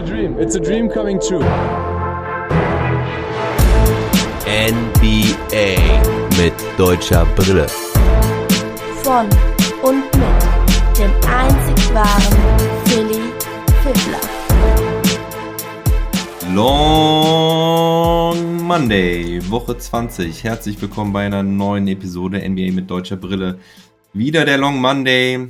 a dream. It's a dream coming true. NBA mit deutscher Brille. Von und mit dem einzig wahren Philly Fiddler. Long Monday, Woche 20. Herzlich willkommen bei einer neuen Episode NBA mit deutscher Brille. Wieder der Long Monday.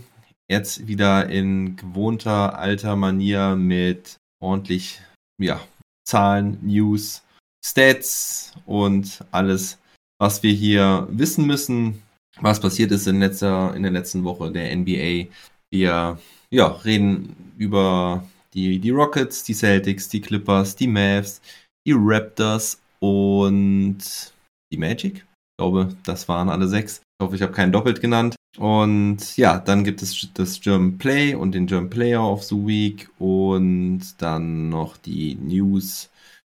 Jetzt wieder in gewohnter alter Manier mit ordentlich ja, Zahlen, News, Stats und alles, was wir hier wissen müssen, was passiert ist in, letzter, in der letzten Woche der NBA. Wir ja, reden über die, die Rockets, die Celtics, die Clippers, die Mavs, die Raptors und die Magic. Ich glaube, das waren alle sechs. Ich hoffe, ich habe keinen doppelt genannt. Und ja, dann gibt es das German Play und den German Player of the Week und dann noch die News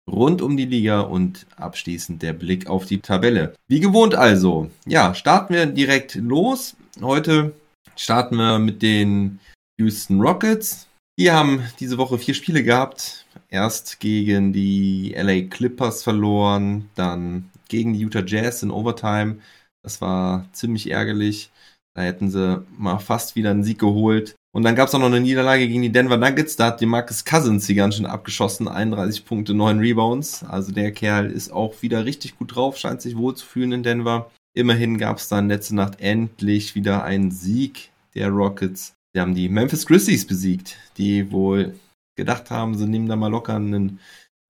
rund um die Liga und abschließend der Blick auf die Tabelle. Wie gewohnt also, ja, starten wir direkt los. Heute starten wir mit den Houston Rockets. Die haben diese Woche vier Spiele gehabt. Erst gegen die LA Clippers verloren, dann gegen die Utah Jazz in Overtime. Das war ziemlich ärgerlich. Da hätten sie mal fast wieder einen Sieg geholt. Und dann gab es auch noch eine Niederlage gegen die Denver Nuggets. Da hat die Marcus Cousins sie ganz schön abgeschossen. 31 Punkte, 9 Rebounds. Also der Kerl ist auch wieder richtig gut drauf, scheint sich wohl zu fühlen in Denver. Immerhin gab es dann letzte Nacht endlich wieder einen Sieg der Rockets. Sie haben die Memphis Grizzlies besiegt, die wohl gedacht haben, sie nehmen da mal locker einen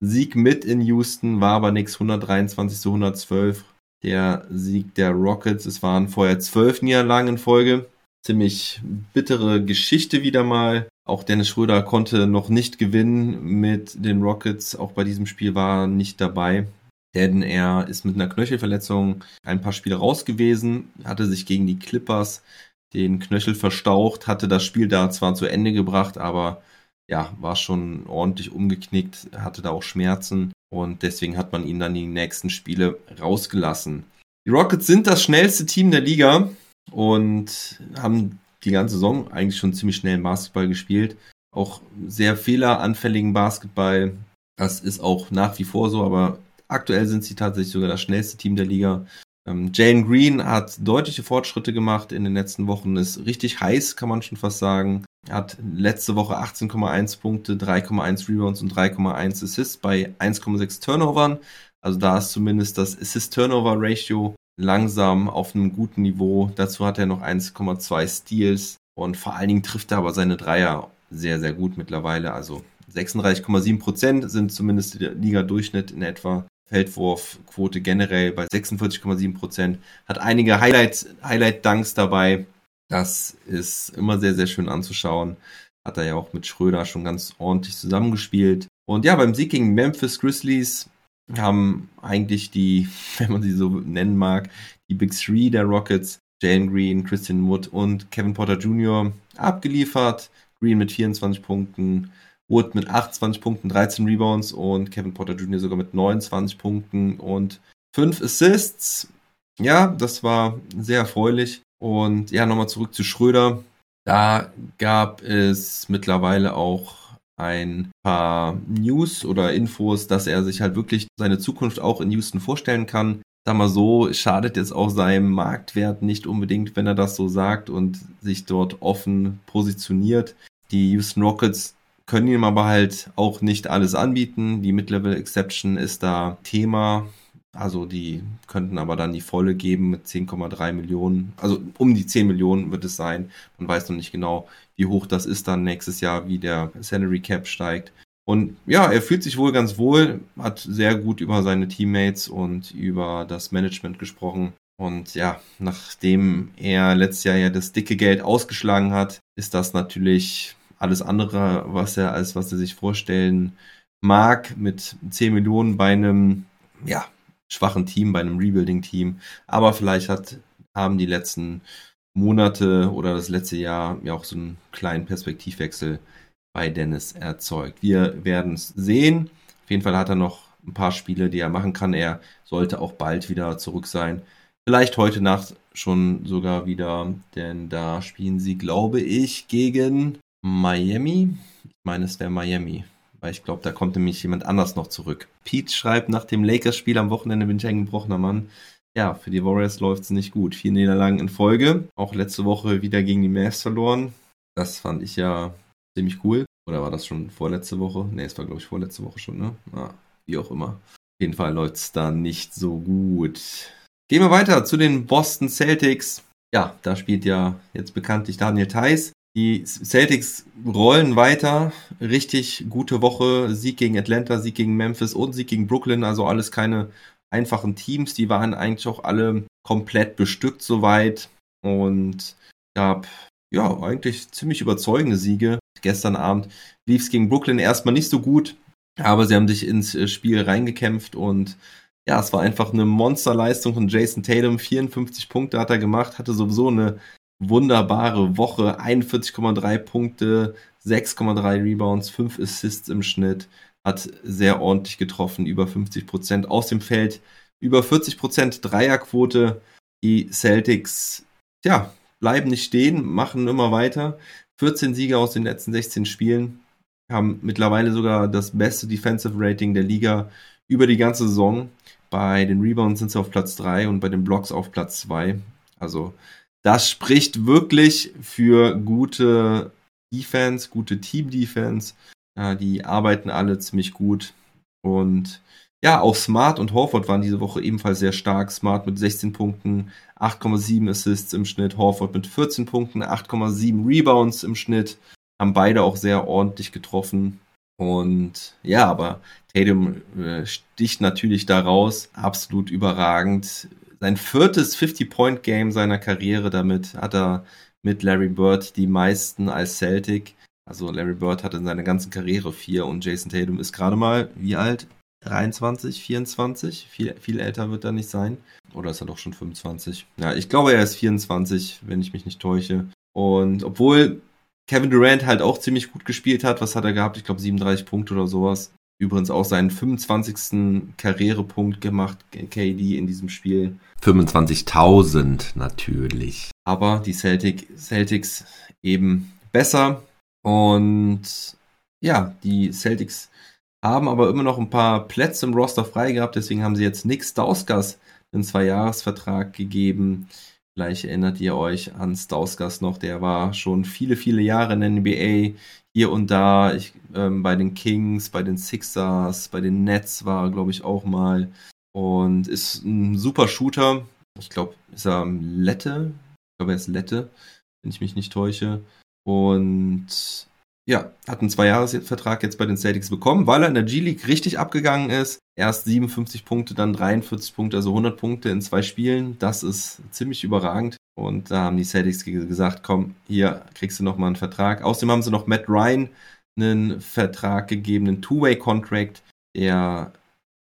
Sieg mit in Houston, war aber nichts, 123 zu 112 der Sieg der Rockets. Es waren vorher zwölf Niederlagen in Folge. Ziemlich bittere Geschichte wieder mal. Auch Dennis Schröder konnte noch nicht gewinnen mit den Rockets. Auch bei diesem Spiel war er nicht dabei. Denn er ist mit einer Knöchelverletzung ein paar Spiele raus gewesen, hatte sich gegen die Clippers den Knöchel verstaucht, hatte das Spiel da zwar zu Ende gebracht, aber ja, war schon ordentlich umgeknickt, hatte da auch Schmerzen und deswegen hat man ihn dann die nächsten Spiele rausgelassen. Die Rockets sind das schnellste Team der Liga und haben die ganze Saison eigentlich schon ziemlich schnell Basketball gespielt. Auch sehr fehleranfälligen Basketball. Das ist auch nach wie vor so, aber aktuell sind sie tatsächlich sogar das schnellste Team der Liga. Ähm, Jalen Green hat deutliche Fortschritte gemacht in den letzten Wochen, ist richtig heiß, kann man schon fast sagen. Er hat letzte Woche 18,1 Punkte, 3,1 Rebounds und 3,1 Assists bei 1,6 Turnovern. Also da ist zumindest das Assist-Turnover-Ratio langsam auf einem guten Niveau. Dazu hat er noch 1,2 Steals und vor allen Dingen trifft er aber seine Dreier sehr, sehr gut mittlerweile. Also 36,7 Prozent sind zumindest der Liga-Durchschnitt in etwa. Feldwurfquote generell bei 46,7 Prozent. Hat einige Highlight, Highlight-Dunks dabei. Das ist immer sehr, sehr schön anzuschauen. Hat er ja auch mit Schröder schon ganz ordentlich zusammengespielt. Und ja, beim Sieg gegen Memphis Grizzlies haben eigentlich die, wenn man sie so nennen mag, die Big Three der Rockets, Jalen Green, Christian Wood und Kevin Porter Jr. abgeliefert. Green mit 24 Punkten, Wood mit 28 Punkten, 13 Rebounds und Kevin Porter Jr. sogar mit 29 Punkten und 5 Assists. Ja, das war sehr erfreulich. Und ja, nochmal zurück zu Schröder. Da gab es mittlerweile auch ein paar News oder Infos, dass er sich halt wirklich seine Zukunft auch in Houston vorstellen kann. Sag mal so, schadet jetzt auch seinem Marktwert nicht unbedingt, wenn er das so sagt und sich dort offen positioniert. Die Houston Rockets können ihm aber halt auch nicht alles anbieten. Die Mid-Level Exception ist da Thema. Also die könnten aber dann die volle geben mit 10,3 Millionen. Also um die 10 Millionen wird es sein. Man weiß noch nicht genau, wie hoch das ist dann nächstes Jahr, wie der Salary Cap steigt. Und ja, er fühlt sich wohl ganz wohl, hat sehr gut über seine Teammates und über das Management gesprochen. Und ja, nachdem er letztes Jahr ja das dicke Geld ausgeschlagen hat, ist das natürlich alles andere, was er als was er sich vorstellen mag, mit 10 Millionen bei einem ja, schwachen Team, bei einem Rebuilding-Team. Aber vielleicht hat, haben die letzten Monate oder das letzte Jahr ja auch so einen kleinen Perspektivwechsel bei Dennis erzeugt. Wir werden es sehen. Auf jeden Fall hat er noch ein paar Spiele, die er machen kann. Er sollte auch bald wieder zurück sein. Vielleicht heute Nacht schon sogar wieder, denn da spielen sie, glaube ich, gegen Miami. Ich meine, es wäre Miami. Weil ich glaube, da kommt nämlich jemand anders noch zurück. Pete schreibt, nach dem Lakers-Spiel am Wochenende bin ich ein gebrochener Mann. Ja, für die Warriors läuft es nicht gut. Vier Niederlagen in Folge. Auch letzte Woche wieder gegen die Mavs verloren. Das fand ich ja ziemlich cool. Oder war das schon vorletzte Woche? Ne, es war, glaube ich, vorletzte Woche schon, ne? Ah, wie auch immer. Auf jeden Fall läuft es da nicht so gut. Gehen wir weiter zu den Boston Celtics. Ja, da spielt ja jetzt bekanntlich Daniel Theiss. Die Celtics rollen weiter. Richtig gute Woche. Sieg gegen Atlanta, Sieg gegen Memphis und Sieg gegen Brooklyn. Also alles keine einfachen Teams. Die waren eigentlich auch alle komplett bestückt soweit. Und gab ja eigentlich ziemlich überzeugende Siege. Gestern Abend lief es gegen Brooklyn erstmal nicht so gut, aber sie haben sich ins äh, Spiel reingekämpft und ja, es war einfach eine Monsterleistung von Jason Tatum. 54 Punkte hat er gemacht, hatte sowieso eine wunderbare Woche. 41,3 Punkte, 6,3 Rebounds, 5 Assists im Schnitt. Hat sehr ordentlich getroffen, über 50 Prozent aus dem Feld, über 40 Prozent Dreierquote. Die Celtics, ja, bleiben nicht stehen, machen immer weiter. 14 Siege aus den letzten 16 Spielen, haben mittlerweile sogar das beste Defensive Rating der Liga über die ganze Saison. Bei den Rebounds sind sie auf Platz 3 und bei den Blocks auf Platz 2. Also das spricht wirklich für gute Defense, gute Team-Defense. Ja, die arbeiten alle ziemlich gut. Und ja, auch Smart und Horford waren diese Woche ebenfalls sehr stark. Smart mit 16 Punkten, 8,7 Assists im Schnitt. Horford mit 14 Punkten, 8,7 Rebounds im Schnitt. Haben beide auch sehr ordentlich getroffen. Und ja, aber Tatum äh, sticht natürlich da raus. Absolut überragend. Sein viertes 50-Point-Game seiner Karriere. Damit hat er mit Larry Bird die meisten als Celtic. Also Larry Bird hatte in seiner ganzen Karriere vier und Jason Tatum ist gerade mal, wie alt? 23, 24. Viel, viel älter wird er nicht sein. Oder ist er doch schon 25? Ja, ich glaube, er ist 24, wenn ich mich nicht täusche. Und obwohl Kevin Durant halt auch ziemlich gut gespielt hat, was hat er gehabt? Ich glaube 37 Punkte oder sowas. Übrigens auch seinen 25. Karrierepunkt gemacht, KD in diesem Spiel. 25.000 natürlich. Aber die Celtic, Celtics eben besser. Und ja, die Celtics haben aber immer noch ein paar Plätze im Roster frei gehabt, deswegen haben sie jetzt Nick Stauskas einen Zweijahresvertrag gegeben. Vielleicht erinnert ihr euch an Stauskas noch, der war schon viele, viele Jahre in der NBA, hier und da, ich, ähm, bei den Kings, bei den Sixers, bei den Nets war er, glaube ich, auch mal. Und ist ein super Shooter. Ich glaube, ist er Lette? Ich glaube, er ist Lette, wenn ich mich nicht täusche. Und ja, hat einen Zweijahresvertrag jetzt bei den Celtics bekommen, weil er in der G-League richtig abgegangen ist. Erst 57 Punkte, dann 43 Punkte, also 100 Punkte in zwei Spielen. Das ist ziemlich überragend. Und da haben die Celtics gesagt, komm, hier kriegst du nochmal einen Vertrag. Außerdem haben sie noch Matt Ryan einen Vertrag gegeben, einen Two-Way-Contract, der,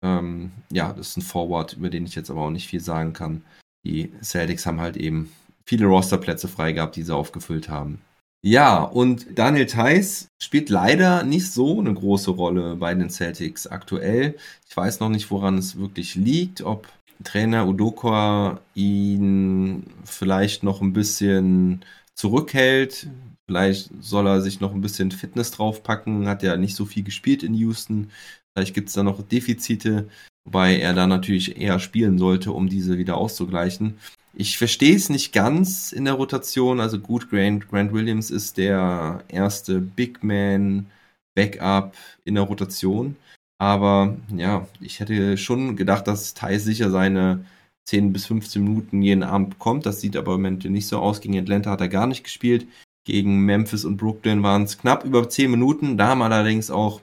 ähm, ja, das ist ein Forward, über den ich jetzt aber auch nicht viel sagen kann. Die Celtics haben halt eben viele Rosterplätze frei gehabt, die sie aufgefüllt haben. Ja, und Daniel Theiss spielt leider nicht so eine große Rolle bei den Celtics aktuell. Ich weiß noch nicht, woran es wirklich liegt, ob Trainer Udoka ihn vielleicht noch ein bisschen zurückhält. Vielleicht soll er sich noch ein bisschen Fitness draufpacken. Hat ja nicht so viel gespielt in Houston. Vielleicht gibt es da noch Defizite, wobei er da natürlich eher spielen sollte, um diese wieder auszugleichen. Ich verstehe es nicht ganz in der Rotation. Also gut, Grant, Grant Williams ist der erste Big Man Backup in der Rotation. Aber ja, ich hätte schon gedacht, dass Thais sicher seine 10 bis 15 Minuten jeden Abend bekommt. Das sieht aber im Moment nicht so aus. Gegen Atlanta hat er gar nicht gespielt. Gegen Memphis und Brooklyn waren es knapp über 10 Minuten. Da haben allerdings auch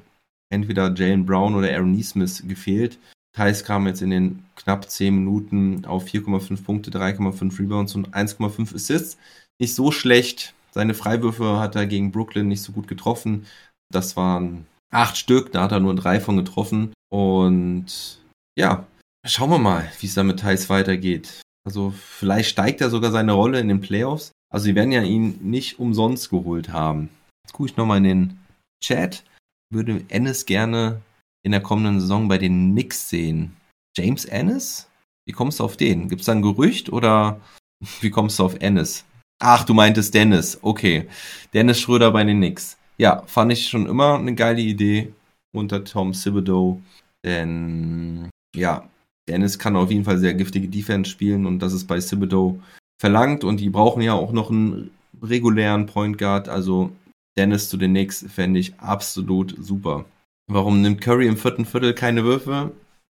entweder Jalen Brown oder Aaron Neesmith gefehlt. Thais kam jetzt in den knapp 10 Minuten auf 4,5 Punkte, 3,5 Rebounds und 1,5 Assists. Nicht so schlecht. Seine Freiwürfe hat er gegen Brooklyn nicht so gut getroffen. Das waren acht Stück, da hat er nur drei von getroffen. Und ja, schauen wir mal, wie es da mit Thais weitergeht. Also vielleicht steigt er sogar seine Rolle in den Playoffs. Also sie werden ja ihn nicht umsonst geholt haben. Jetzt gucke ich nochmal in den Chat. Würde Ennis gerne in der kommenden Saison bei den Knicks sehen. James Ennis? Wie kommst du auf den? Gibt es da ein Gerücht oder wie kommst du auf Ennis? Ach, du meintest Dennis. Okay. Dennis Schröder bei den Knicks. Ja, fand ich schon immer eine geile Idee. unter Tom Thibodeau. Denn ja, Dennis kann auf jeden Fall sehr giftige Defense spielen und das ist bei Thibodeau verlangt und die brauchen ja auch noch einen regulären Point Guard. Also Dennis zu den Knicks fände ich absolut super. Warum nimmt Curry im vierten Viertel keine Würfe?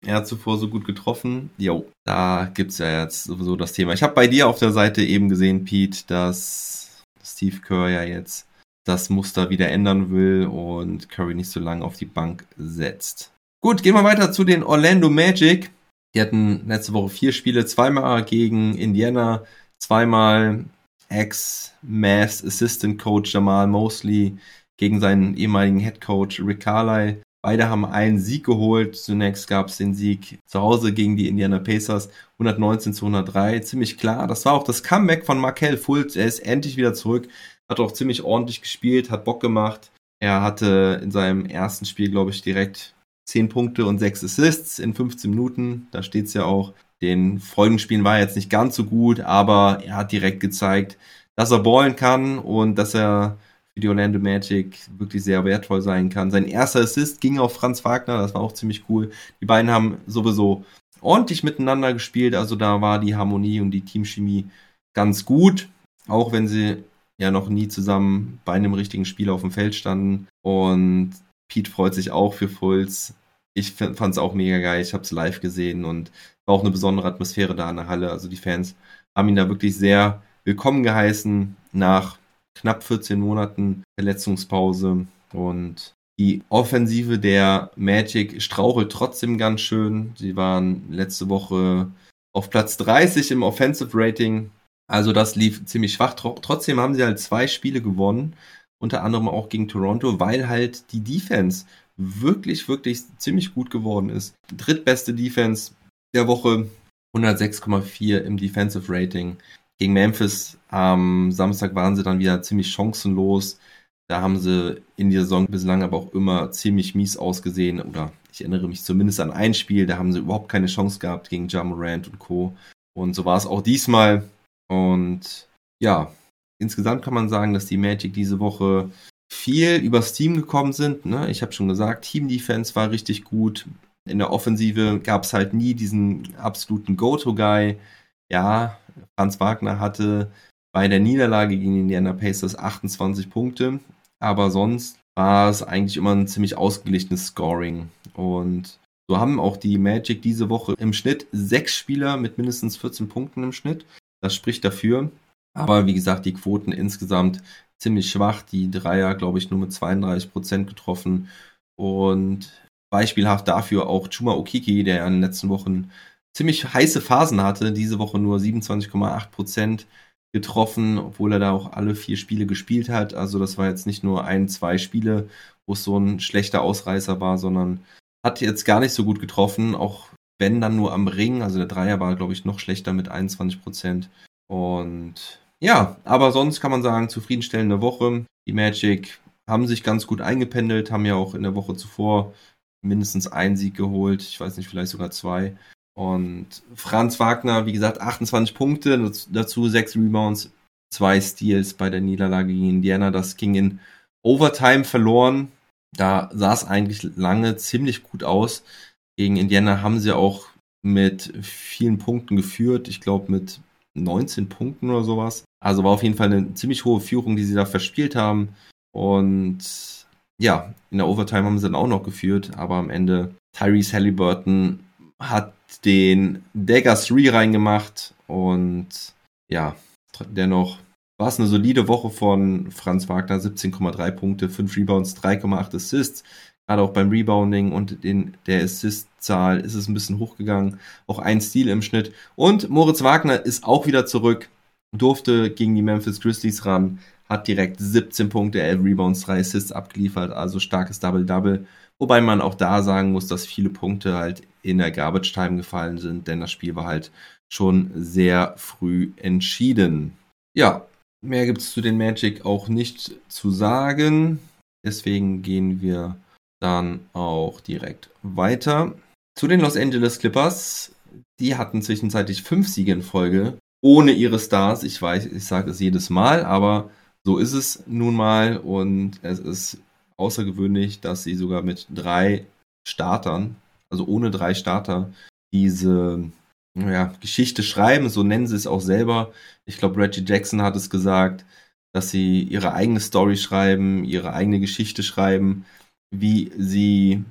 Er hat zuvor so gut getroffen. Jo, da gibt's ja jetzt sowieso das Thema. Ich habe bei dir auf der Seite eben gesehen, Pete, dass Steve Kerr ja jetzt das Muster wieder ändern will und Curry nicht so lange auf die Bank setzt. Gut, gehen wir weiter zu den Orlando Magic. Die hatten letzte Woche vier Spiele, zweimal gegen Indiana, zweimal Ex-Mass Assistant Coach Jamal Mosley gegen seinen ehemaligen Head Coach Rick Carlisle. Beide haben einen Sieg geholt. Zunächst gab es den Sieg zu Hause gegen die Indiana Pacers 119 zu 103. Ziemlich klar. Das war auch das Comeback von Markel Fultz. Er ist endlich wieder zurück. Hat auch ziemlich ordentlich gespielt, hat Bock gemacht. Er hatte in seinem ersten Spiel, glaube ich, direkt 10 Punkte und 6 Assists in 15 Minuten. Da steht es ja auch. Den Folgenspielen war er jetzt nicht ganz so gut, aber er hat direkt gezeigt, dass er ballen kann und dass er für die Orlando Magic wirklich sehr wertvoll sein kann. Sein erster Assist ging auf Franz Wagner, das war auch ziemlich cool. Die beiden haben sowieso ordentlich miteinander gespielt, also da war die Harmonie und die Teamchemie ganz gut, auch wenn sie ja noch nie zusammen bei einem richtigen Spiel auf dem Feld standen. Und Pete freut sich auch für Fulz. Ich fand es auch mega geil. Ich habe es live gesehen und war auch eine besondere Atmosphäre da in der Halle. Also die Fans haben ihn da wirklich sehr willkommen geheißen nach knapp 14 Monaten Verletzungspause und die Offensive der Magic strauchelt trotzdem ganz schön. Sie waren letzte Woche auf Platz 30 im Offensive Rating. Also das lief ziemlich schwach. Trotzdem haben sie halt zwei Spiele gewonnen. Unter anderem auch gegen Toronto, weil halt die Defense wirklich, wirklich ziemlich gut geworden ist. Drittbeste Defense der Woche. 106,4 im Defensive Rating gegen Memphis am Samstag waren sie dann wieder ziemlich chancenlos. Da haben sie in der Saison bislang aber auch immer ziemlich mies ausgesehen. Oder ich erinnere mich zumindest an ein Spiel, da haben sie überhaupt keine Chance gehabt gegen Jamorant und Co. Und so war es auch diesmal. Und ja, insgesamt kann man sagen, dass die Magic diese Woche viel übers Team gekommen sind. Ne? Ich habe schon gesagt, Team Defense war richtig gut. In der Offensive gab es halt nie diesen absoluten Go-To-Guy. Ja, Franz Wagner hatte bei der Niederlage gegen die Indiana Pacers 28 Punkte, aber sonst war es eigentlich immer ein ziemlich ausgeglichenes Scoring. Und so haben auch die Magic diese Woche im Schnitt sechs Spieler mit mindestens 14 Punkten im Schnitt. Das spricht dafür. Aber wie gesagt, die Quoten insgesamt ziemlich schwach. Die Dreier, glaube ich, nur mit 32 Prozent getroffen. Und beispielhaft dafür auch Chuma Okiki, der in den letzten Wochen ziemlich heiße Phasen hatte. Diese Woche nur 27,8 Prozent getroffen, obwohl er da auch alle vier Spiele gespielt hat. Also das war jetzt nicht nur ein, zwei Spiele, wo es so ein schlechter Ausreißer war, sondern hat jetzt gar nicht so gut getroffen, auch wenn dann nur am Ring. Also der Dreier war, glaube ich, noch schlechter mit 21 Prozent. Und ja, aber sonst kann man sagen, zufriedenstellende Woche. Die Magic haben sich ganz gut eingependelt, haben ja auch in der Woche zuvor mindestens einen Sieg geholt. Ich weiß nicht, vielleicht sogar zwei. Und Franz Wagner, wie gesagt, 28 Punkte, dazu 6 Rebounds, 2 Steals bei der Niederlage gegen Indiana. Das ging in Overtime verloren. Da sah es eigentlich lange ziemlich gut aus. Gegen Indiana haben sie auch mit vielen Punkten geführt. Ich glaube mit 19 Punkten oder sowas. Also war auf jeden Fall eine ziemlich hohe Führung, die sie da verspielt haben. Und ja, in der Overtime haben sie dann auch noch geführt, aber am Ende Tyrese Halliburton hat den Dagger 3 reingemacht und ja, dennoch war es eine solide Woche von Franz Wagner, 17,3 Punkte, 5 Rebounds, 3,8 Assists. Gerade auch beim Rebounding und in der Assist-Zahl ist es ein bisschen hochgegangen. Auch ein Stil im Schnitt. Und Moritz Wagner ist auch wieder zurück, durfte gegen die Memphis Grizzlies ran, hat direkt 17 Punkte, 11 Rebounds, 3 Assists abgeliefert, also starkes Double-Double. Wobei man auch da sagen muss, dass viele Punkte halt in der Garbage Time gefallen sind, denn das Spiel war halt schon sehr früh entschieden. Ja, mehr gibt es zu den Magic auch nicht zu sagen. Deswegen gehen wir dann auch direkt weiter. Zu den Los Angeles Clippers. Die hatten zwischenzeitlich fünf Siege in Folge ohne ihre Stars. Ich weiß, ich sage es jedes Mal, aber so ist es nun mal und es ist außergewöhnlich, dass sie sogar mit drei Startern, also ohne drei Starter, diese ja, Geschichte schreiben, so nennen sie es auch selber. Ich glaube, Reggie Jackson hat es gesagt, dass sie ihre eigene Story schreiben, ihre eigene Geschichte schreiben, wie sie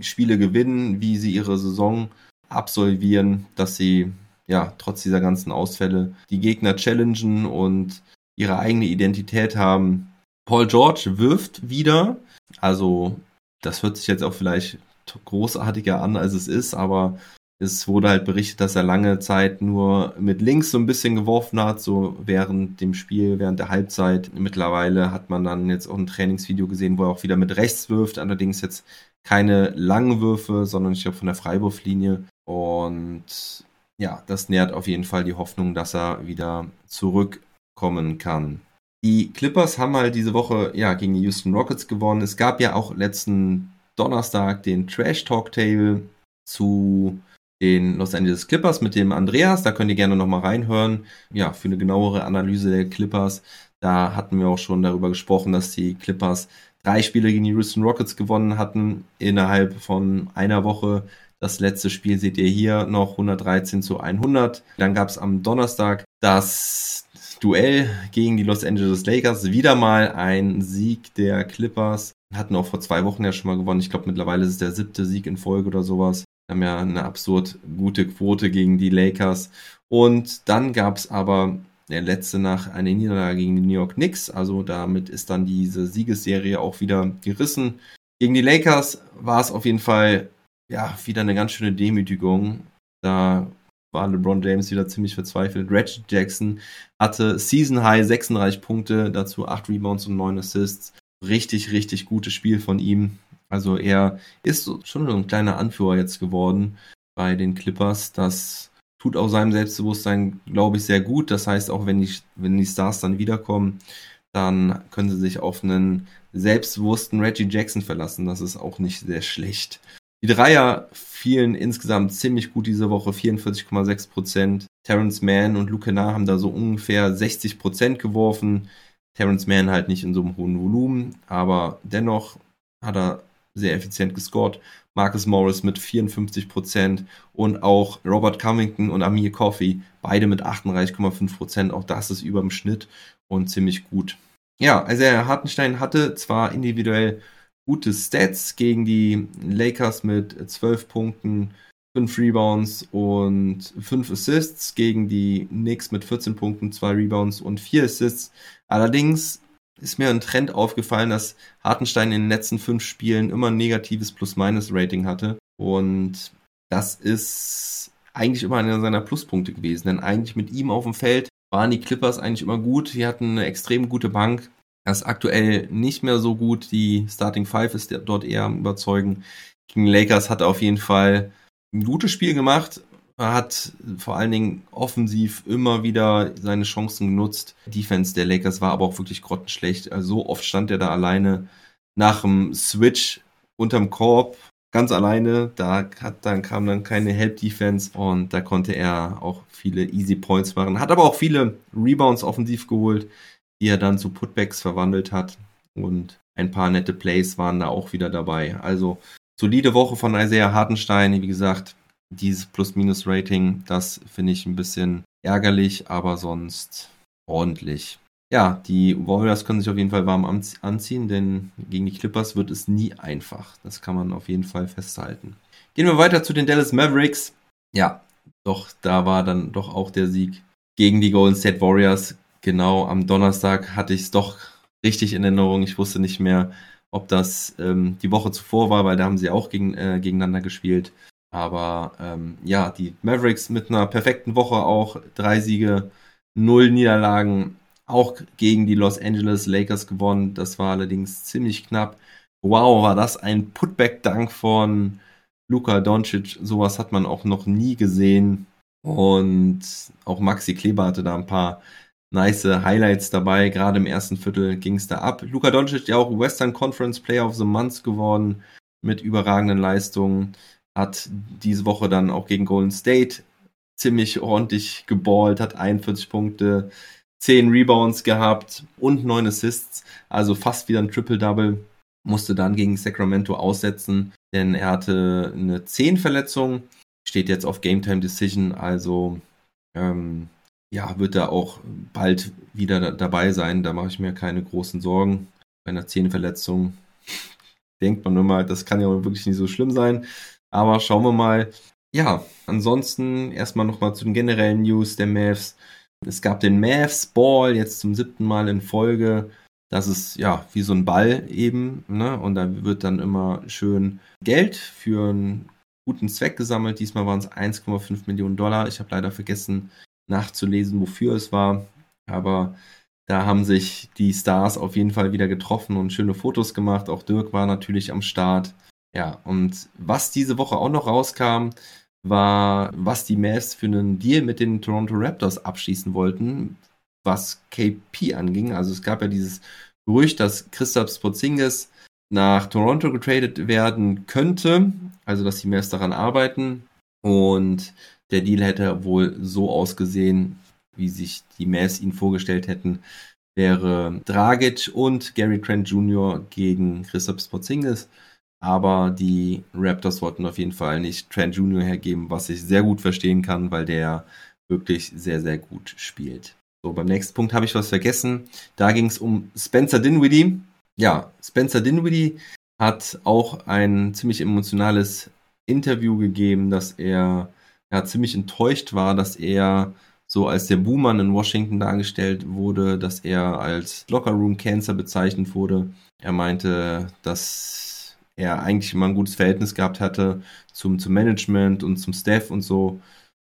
Spiele gewinnen, wie sie ihre Saison absolvieren, dass sie ja trotz dieser ganzen Ausfälle die Gegner challengen und ihre eigene Identität haben. Paul George wirft wieder, also das hört sich jetzt auch vielleicht großartiger an, als es ist, aber es wurde halt berichtet, dass er lange Zeit nur mit links so ein bisschen geworfen hat, so während dem Spiel, während der Halbzeit. Mittlerweile hat man dann jetzt auch ein Trainingsvideo gesehen, wo er auch wieder mit rechts wirft, allerdings jetzt keine langen Würfe, sondern ich glaube von der Freiwurflinie. Und ja, das nährt auf jeden Fall die Hoffnung, dass er wieder zurückkommen kann. Die Clippers haben halt diese Woche ja gegen die Houston Rockets gewonnen. Es gab ja auch letzten Donnerstag den Trash Talk Table zu den Los Angeles Clippers mit dem Andreas. Da könnt ihr gerne nochmal reinhören. Ja, für eine genauere Analyse der Clippers. Da hatten wir auch schon darüber gesprochen, dass die Clippers drei Spiele gegen die Houston Rockets gewonnen hatten innerhalb von einer Woche. Das letzte Spiel seht ihr hier noch 113 zu 100. Dann gab es am Donnerstag das Duell gegen die Los Angeles Lakers. Wieder mal ein Sieg der Clippers. Hatten auch vor zwei Wochen ja schon mal gewonnen. Ich glaube, mittlerweile ist es der siebte Sieg in Folge oder sowas. Haben ja eine absurd gute Quote gegen die Lakers. Und dann gab es aber der letzte nach einer Niederlage gegen die New York Knicks. Also damit ist dann diese Siegesserie auch wieder gerissen. Gegen die Lakers war es auf jeden Fall ja wieder eine ganz schöne Demütigung. Da war LeBron James wieder ziemlich verzweifelt. Reggie Jackson hatte Season High 36 Punkte, dazu 8 Rebounds und 9 Assists. Richtig, richtig gutes Spiel von ihm. Also er ist schon so ein kleiner Anführer jetzt geworden bei den Clippers. Das tut auch seinem Selbstbewusstsein, glaube ich, sehr gut. Das heißt, auch wenn die, wenn die Stars dann wiederkommen, dann können sie sich auf einen selbstbewussten Reggie Jackson verlassen. Das ist auch nicht sehr schlecht. Die Dreier fielen insgesamt ziemlich gut diese Woche, 44,6 Prozent. Terrence Mann und Luke Nah haben da so ungefähr 60 Prozent geworfen. Terrence Mann halt nicht in so einem hohen Volumen, aber dennoch hat er sehr effizient gescored. Marcus Morris mit 54 Prozent und auch Robert Covington und Amir Coffey, beide mit 38,5 Prozent. Auch das ist über dem Schnitt und ziemlich gut. Ja, also Hartenstein hatte zwar individuell gute Stats gegen die Lakers mit 12 Punkten, 5 Rebounds und 5 Assists, gegen die Knicks mit 14 Punkten, 2 Rebounds und 4 Assists. Allerdings ist mir ein Trend aufgefallen, dass Hartenstein in den letzten 5 Spielen immer ein negatives Plus-Minus-Rating hatte. Und das ist eigentlich immer einer seiner Pluspunkte gewesen, denn eigentlich mit ihm auf dem Feld waren die Clippers eigentlich immer gut. Sie hatten eine extrem gute Bank. Er ist aktuell nicht mehr so gut. Die Starting Five ist dort eher am Überzeugen. Gegen Lakers hat er auf jeden Fall ein gutes Spiel gemacht. Er hat vor allen Dingen offensiv immer wieder seine Chancen genutzt. Defense der Lakers war aber auch wirklich grottenschlecht. Also so oft stand er da alleine nach dem Switch unterm Korb ganz alleine. Da hat, dann kam dann keine Help Defense und da konnte er auch viele Easy Points machen. Hat aber auch viele Rebounds offensiv geholt die er dann zu Putbacks verwandelt hat. Und ein paar nette Plays waren da auch wieder dabei. Also solide Woche von Isaiah Hartenstein. Wie gesagt, dieses Plus-Minus-Rating, das finde ich ein bisschen ärgerlich, aber sonst ordentlich. Ja, die Warriors können sich auf jeden Fall warm anziehen, denn gegen die Clippers wird es nie einfach. Das kann man auf jeden Fall festhalten. Gehen wir weiter zu den Dallas Mavericks. Ja, doch, da war dann doch auch der Sieg gegen die Golden State Warriors genau, am Donnerstag hatte ich es doch richtig in Erinnerung. Ich wusste nicht mehr, ob das ähm, die Woche zuvor war, weil da haben sie auch gegen, äh, gegeneinander gespielt. Aber ähm, ja, die Mavericks mit einer perfekten Woche auch. Drei Siege, null Niederlagen. Auch gegen die Los Angeles Lakers gewonnen. Das war allerdings ziemlich knapp. Wow, war das ein Putback-Dank von Luka Doncic. Sowas hat man auch noch nie gesehen. Und auch Maxi Kleber hatte da ein paar nice Highlights dabei. Gerade im ersten Viertel ging es da ab. Luka Doncic ja auch Western Conference Player of the Month geworden mit überragenden Leistungen. Hat diese Woche dann auch gegen Golden State ziemlich ordentlich geballt, hat 41 Punkte, 10 Rebounds gehabt und 9 Assists. Also fast wieder ein Triple-Double. musste dann gegen Sacramento aussetzen, denn er hatte eine Zehenverletzung, steht jetzt auf Game Time Decision, also ähm, ja, wird er auch bald wieder da dabei sein. Da mache ich mir keine großen Sorgen. Bei einer Zehenverletzung denkt man immer, das kann ja wirklich nicht so schlimm sein. Aber schauen wir mal. Ja, ansonsten erstmal nochmal zu den generellen News der Mavs. Es gab den Mavs Ball jetzt zum siebten Mal in Folge. Das ist ja wie so ein Ball eben, ne? Und da wird dann immer schön Geld für einen guten Zweck gesammelt. Diesmal waren es 1,5 Millionen Dollar. Ich habe leider vergessen nachzulesen, wofür es war. Aber da haben sich die Stars auf jeden Fall wieder getroffen und schöne Fotos gemacht. Auch Dirk war natürlich am Start. Ja, und was diese Woche auch noch rauskam, war, was die Mavs für einen Deal mit den Toronto Raptors abschließen wollten, was KP anging. Also es gab ja dieses Gerücht, dass Christoph Porzingis nach Toronto getradet werden könnte, also dass die Mavs daran arbeiten. Und der Deal hätte wohl so ausgesehen, wie sich die Mavs ihn vorgestellt hätten, wäre Dragic und Gary Trent Jr. gegen Christoph Porzingis. Aber die Raptors wollten auf jeden Fall nicht Trent Jr. hergeben, was ich sehr gut verstehen kann, weil der wirklich sehr, sehr gut spielt. So, beim nächsten Punkt habe ich was vergessen. Da ging es um Spencer Dinwiddie. Ja, Spencer Dinwiddie hat auch ein ziemlich emotionales Interview gegeben, dass er ja, ziemlich enttäuscht war, dass er so als der Buhmann in Washington dargestellt wurde, dass er als Lockerroom Cancer bezeichnet wurde. Er meinte, dass er eigentlich immer ein gutes Verhältnis gehabt hatte zum, zum Management und zum Staff und so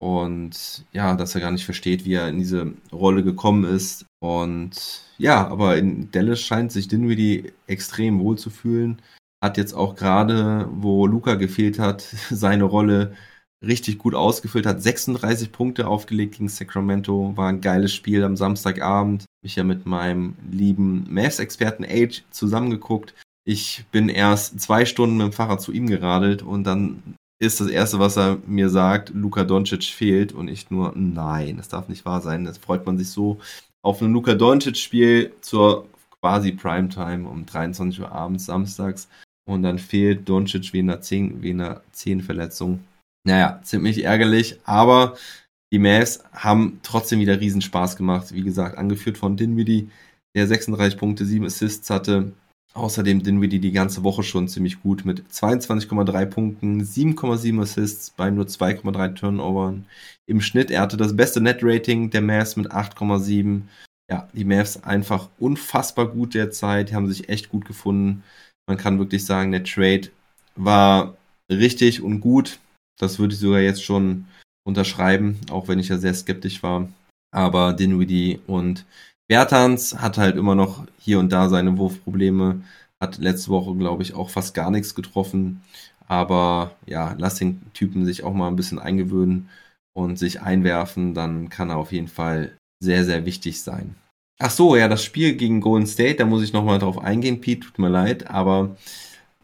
und ja, dass er gar nicht versteht, wie er in diese Rolle gekommen ist. Und ja, aber in Dallas scheint sich Dinwiddie extrem wohl zu fühlen. Hat jetzt auch gerade, wo Luca gefehlt hat, seine Rolle richtig gut ausgefüllt, hat 36 Punkte aufgelegt gegen Sacramento, war ein geiles Spiel am Samstagabend. Mich ja mit meinem lieben Mavs-Experten Age zusammengeguckt. Ich bin erst zwei Stunden mit dem Fahrrad zu ihm geradelt und dann ist das Erste, was er mir sagt, Luka Doncic fehlt und ich nur, nein, das darf nicht wahr sein. Das freut man sich so auf ein Luka Doncic-Spiel zur quasi Primetime um 23 Uhr abends samstags und dann fehlt Doncic in einer, Zehn, in einer Zehnverletzung. Naja, ziemlich ärgerlich, aber die Mavs haben trotzdem wieder riesen Spaß gemacht. Wie gesagt, angeführt von Dinwiddie, der 36 Punkte, 7 Assists hatte. Außerdem Dinwiddie die ganze Woche schon ziemlich gut mit 22,3 Punkten, 7,7 Assists bei nur 2,3 Turnovern im Schnitt. Er hatte das beste Net-Rating der Mavs mit 8,7. Ja, die Mavs einfach unfassbar gut derzeit, die haben sich echt gut gefunden. Man kann wirklich sagen, der Trade war richtig und gut. Das würde ich sogar jetzt schon unterschreiben, auch wenn ich ja sehr skeptisch war. Aber Dinwiddie und Bertans hat halt immer noch hier und da seine Wurfprobleme. Hat letzte Woche, glaube ich, auch fast gar nichts getroffen. Aber ja, lass den Typen sich auch mal ein bisschen eingewöhnen und sich einwerfen. Dann kann er auf jeden Fall sehr, sehr wichtig sein. Ach so, ja, das Spiel gegen Golden State, da muss ich nochmal drauf eingehen, Pete, tut mir leid, aber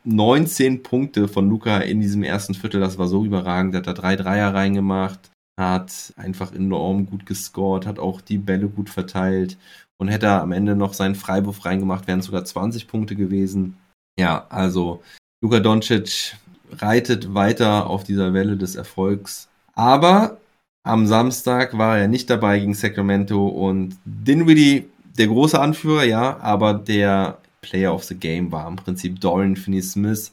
19 Punkte von Luca in diesem ersten Viertel, das war so überragend. Er hat da drei Dreier reingemacht, hat einfach enorm gut gescored, hat auch die Bälle gut verteilt und hätte am Ende noch seinen Freiwurf reingemacht, wären sogar 20 Punkte gewesen. Ja, also Luka Doncic reitet weiter auf dieser Welle des Erfolgs. Aber am Samstag war er nicht dabei gegen Sacramento und Dinwiddie, der große Anführer, ja, aber der Player of the Game war im Prinzip Dorian Finney-Smith,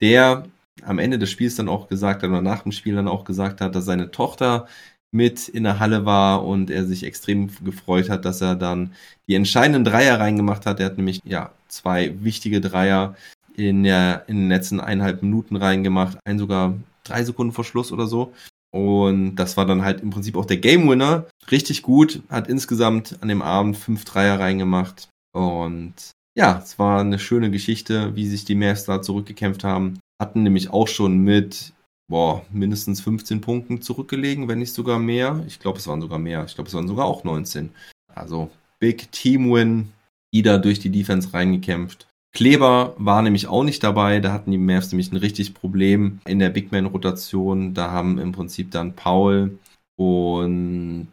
der am Ende des Spiels dann auch gesagt hat oder nach dem Spiel dann auch gesagt hat, dass seine Tochter mit in der Halle war und er sich extrem gefreut hat, dass er dann die entscheidenden Dreier reingemacht hat. Er hat nämlich ja zwei wichtige Dreier in, der, in den letzten eineinhalb Minuten reingemacht, ein sogar drei Sekunden vor Schluss oder so. Und das war dann halt im Prinzip auch der Game Winner. Richtig gut, hat insgesamt an dem Abend fünf Dreier reingemacht. Und ja, es war eine schöne Geschichte, wie sich die Mavs da zurückgekämpft haben hatten nämlich auch schon mit boah, mindestens 15 Punkten zurückgelegen, wenn nicht sogar mehr. Ich glaube, es waren sogar mehr. Ich glaube, es waren sogar auch 19. Also Big Team Win, Ida durch die Defense reingekämpft. Kleber war nämlich auch nicht dabei. Da hatten die Mavs nämlich ein richtig Problem in der Big Man-Rotation. Da haben im Prinzip dann Paul und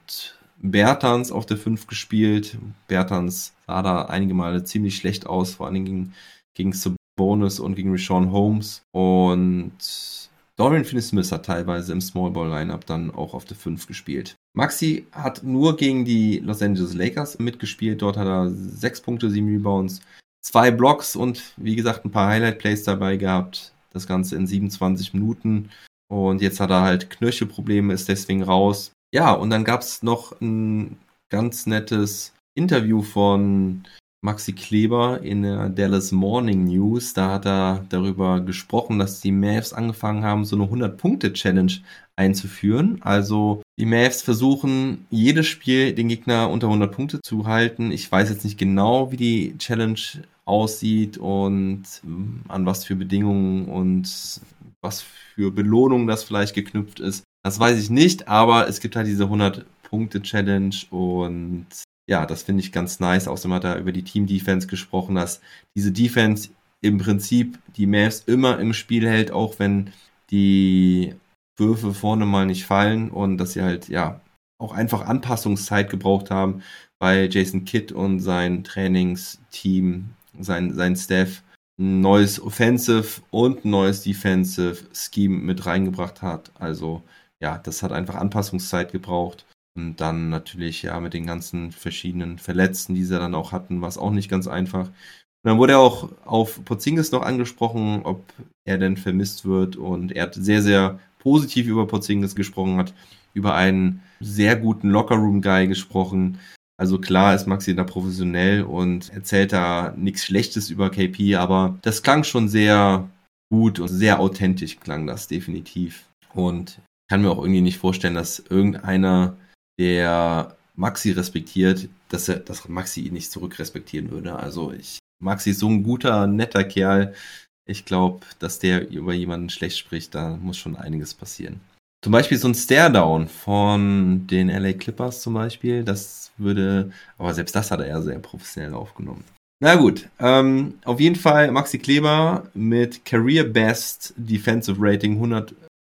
Bertans auf der 5 gespielt. Bertans sah da einige Male ziemlich schlecht aus, vor allen Dingen gegen, gegen Bonus und gegen Rashawn Holmes. Und Dorian Finney-Smith hat teilweise im Small Ball Lineup dann auch auf der 5 gespielt. Maxi hat nur gegen die Los Angeles Lakers mitgespielt. Dort hat er 6 Punkte, 7 Rebounds, 2 Blocks und wie gesagt ein paar Highlight-Plays dabei gehabt. Das Ganze in 27 Minuten. Und jetzt hat er halt Knöchelprobleme, ist deswegen raus. Ja, und dann gab es noch ein ganz nettes Interview von Maxi Kleber in der Dallas Morning News. Da hat er darüber gesprochen, dass die Mavs angefangen haben, so eine 100-Punkte-Challenge einzuführen. Also die Mavs versuchen, jedes Spiel den Gegner unter 100 Punkte zu halten. Ich weiß jetzt nicht genau, wie die Challenge aussieht und ähm, an was für Bedingungen und was für Belohnungen das vielleicht geknüpft ist. Das weiß ich nicht, aber es gibt halt diese 100-Punkte-Challenge und ja, das finde ich ganz nice. Außerdem hat er über die Team-Defense gesprochen, dass diese Defense im Prinzip die Mavs immer im Spiel hält, auch wenn die Würfe vorne mal nicht fallen und dass sie halt, ja, auch einfach Anpassungszeit gebraucht haben, weil Jason Kidd und sein Trainingsteam, sein, sein Staff ein neues Offensive und ein neues Defensive Scheme mit reingebracht hat. Also ja, das hat einfach Anpassungszeit gebraucht. Und dann natürlich ja mit den ganzen verschiedenen Verletzten, die sie dann auch hatten, war es auch nicht ganz einfach. Und dann wurde er auch auf Porzingis noch angesprochen, ob er denn vermisst wird. Und er hat sehr, sehr positiv über Porzingis gesprochen, hat über einen sehr guten Lockerroom-Guy gesprochen. Also klar ist Maxi da professionell und erzählt da nichts Schlechtes über KP, aber das klang schon sehr gut und sehr authentisch klang das definitiv. Und kann mir auch irgendwie nicht vorstellen, dass irgendeiner der Maxi respektiert, dass er, dass Maxi ihn nicht zurückrespektieren würde. Also ich, Maxi ist so ein guter, netter Kerl. Ich glaube, dass der über jemanden schlecht spricht, da muss schon einiges passieren. Zum Beispiel so ein Stare-Down von den LA Clippers zum Beispiel, das würde, aber selbst das hat er ja sehr professionell aufgenommen. Na gut, ähm, auf jeden Fall Maxi Kleber mit Career Best Defensive Rating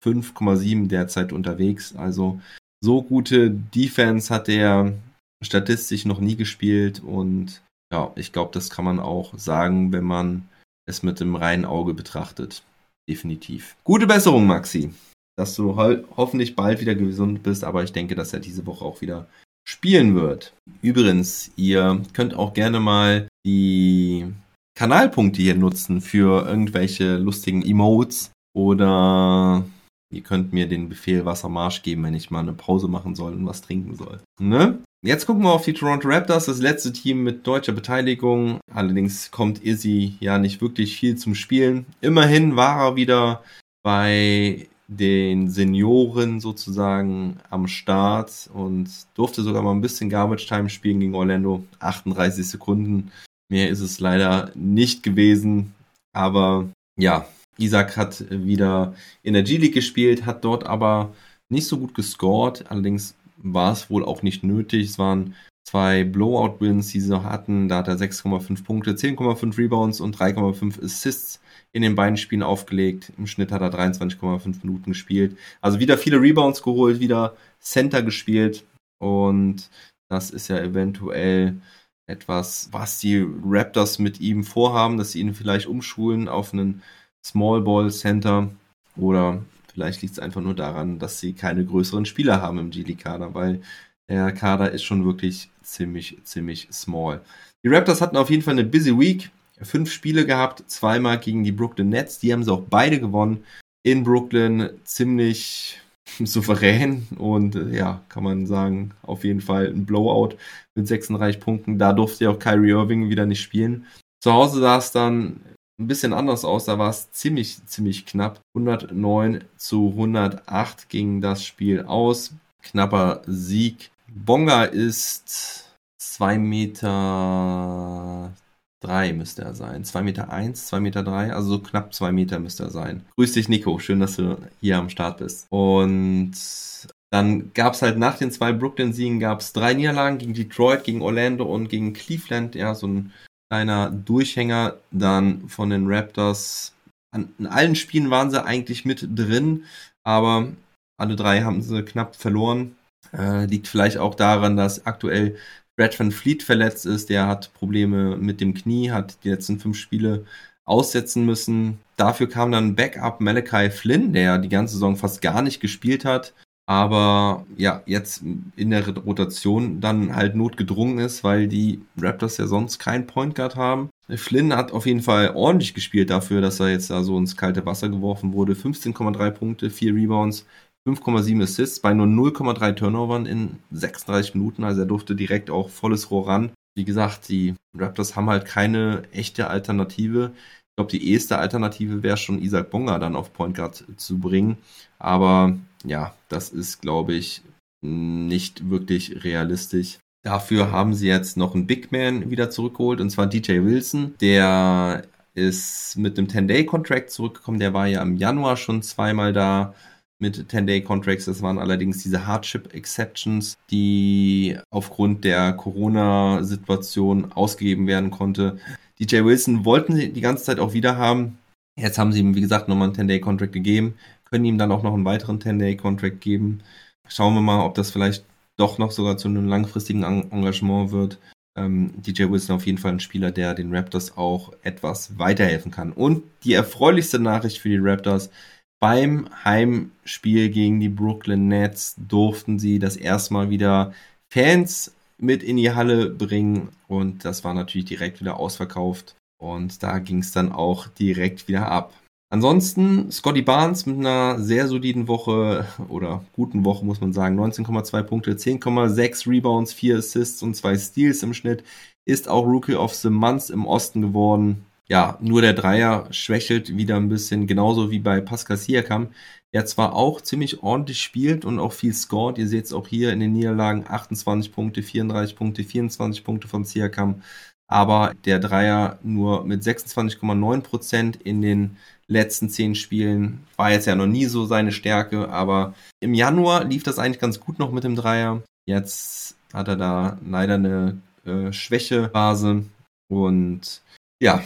105,7 derzeit unterwegs. Also so gute Defense hat er statistisch noch nie gespielt und ja, ich glaube, das kann man auch sagen, wenn man es mit dem reinen Auge betrachtet. Definitiv. Gute Besserung, Maxi. Dass du ho hoffentlich bald wieder gesund bist, aber ich denke, dass er diese Woche auch wieder spielen wird. Übrigens, ihr könnt auch gerne mal die Kanalpunkte hier nutzen für irgendwelche lustigen Emotes oder Ihr könnt mir den Befehl Wassermarsch geben, wenn ich mal eine Pause machen soll und was trinken soll. Ne? Jetzt gucken wir auf die Toronto Raptors, das letzte Team mit deutscher Beteiligung. Allerdings kommt Izzy ja nicht wirklich viel zum Spielen. Immerhin war er wieder bei den Senioren sozusagen am Start und durfte sogar mal ein bisschen Garbage Time spielen gegen Orlando. 38 Sekunden. Mehr ist es leider nicht gewesen. Aber ja, Isaac hat wieder in der G-League gespielt, hat dort aber nicht so gut gescored. Allerdings war es wohl auch nicht nötig. Es waren zwei Blowout-Wins, die sie noch hatten. Da hat er 6,5 Punkte, 10,5 Rebounds und 3,5 Assists in den beiden Spielen aufgelegt. Im Schnitt hat er 23,5 Minuten gespielt. Also wieder viele Rebounds geholt, wieder Center gespielt. Und das ist ja eventuell etwas, was die Raptors mit ihm vorhaben, dass sie ihn vielleicht umschulen auf einen Small Ball Center oder vielleicht liegt es einfach nur daran, dass sie keine größeren Spieler haben im G-League-Kader, weil der Kader ist schon wirklich ziemlich, ziemlich small. Die Raptors hatten auf jeden Fall eine busy Week. Fünf Spiele gehabt, zweimal gegen die Brooklyn Nets. Die haben sie auch beide gewonnen. In Brooklyn ziemlich souverän und ja, kann man sagen, auf jeden Fall ein Blowout mit 36 Punkten. Da durfte ja auch Kyrie Irving wieder nicht spielen. Zu Hause sah es dann ein bisschen anders aus. Da war es ziemlich, ziemlich knapp. 109 zu 108 ging das Spiel aus. Knapper Sieg. Bonga ist 2 Meter 3 müsste er sein. 2 Meter 1, 2 Meter 3, also so knapp 2 Meter müsste er sein. Grüß dich, Nico. Schön, dass du hier am Start bist. Und dann gab es halt nach den zwei Brooklyn-Siegen gab es drei Niederlagen gegen Detroit, gegen Orlando und gegen Cleveland. Ja, so ein kleiner Durchhänger dann von den Raptors. An, in allen Spielen waren sie eigentlich mit drin, aber alle drei haben sie knapp verloren. Äh, liegt vielleicht auch daran, dass aktuell Brad Van Fleet verletzt ist. Der hat Probleme mit dem Knie, hat die letzten fünf Spiele aussetzen müssen. Dafür kam dann Backup Malachi Flynn, der die ganze Saison fast gar nicht gespielt hat, aber ja, jetzt in der Rotation dann halt notgedrungen ist, weil die Raptors ja sonst keinen Point Guard haben. Flynn hat auf jeden Fall ordentlich gespielt dafür, dass er jetzt da so ins kalte Wasser geworfen wurde. 15,3 Punkte, 4 Rebounds, 5,7 Assists bei nur 0,3 Turnovern in 36 Minuten. Also er durfte direkt auch volles Rohr ran. Wie gesagt, die Raptors haben halt keine echte Alternative. Ich glaube, die erste Alternative wäre schon Isaac Bonga dann auf Point Guard zu bringen. Aber ja, das ist, glaube ich, nicht wirklich realistisch. Dafür haben sie jetzt noch einen Big Man wieder zurückgeholt, und zwar DJ Wilson. Der ist mit einem 10-Day-Contract zurückgekommen. Der war ja im Januar schon zweimal da mit 10-Day-Contracts. Das waren allerdings diese Hardship-Exceptions, die aufgrund der Corona-Situation ausgegeben werden konnte. DJ Wilson wollten sie die ganze Zeit auch wieder haben. Jetzt haben sie ihm, wie gesagt, nochmal einen 10-Day-Contract gegeben, können ihm dann auch noch einen weiteren 10-Day-Contract geben. Schauen wir mal, ob das vielleicht doch noch sogar zu einem langfristigen Engagement wird. Ähm, DJ Wilson auf jeden Fall ein Spieler, der den Raptors auch etwas weiterhelfen kann. Und die erfreulichste Nachricht für die Raptors, beim Heimspiel gegen die Brooklyn Nets durften sie das erstmal wieder Fans mit in die Halle bringen und das war natürlich direkt wieder ausverkauft und da ging es dann auch direkt wieder ab. Ansonsten Scotty Barnes mit einer sehr soliden Woche oder guten Woche muss man sagen, 19,2 Punkte, 10,6 Rebounds, 4 Assists und 2 Steals im Schnitt, ist auch Rookie of the Month im Osten geworden ja, nur der Dreier schwächelt wieder ein bisschen, genauso wie bei Pascal Siakam, der zwar auch ziemlich ordentlich spielt und auch viel scored. Ihr seht es auch hier in den Niederlagen 28 Punkte, 34 Punkte, 24 Punkte von Siakam. Aber der Dreier nur mit 26,9 Prozent in den letzten zehn Spielen war jetzt ja noch nie so seine Stärke. Aber im Januar lief das eigentlich ganz gut noch mit dem Dreier. Jetzt hat er da leider eine äh, Schwächephase. Und ja,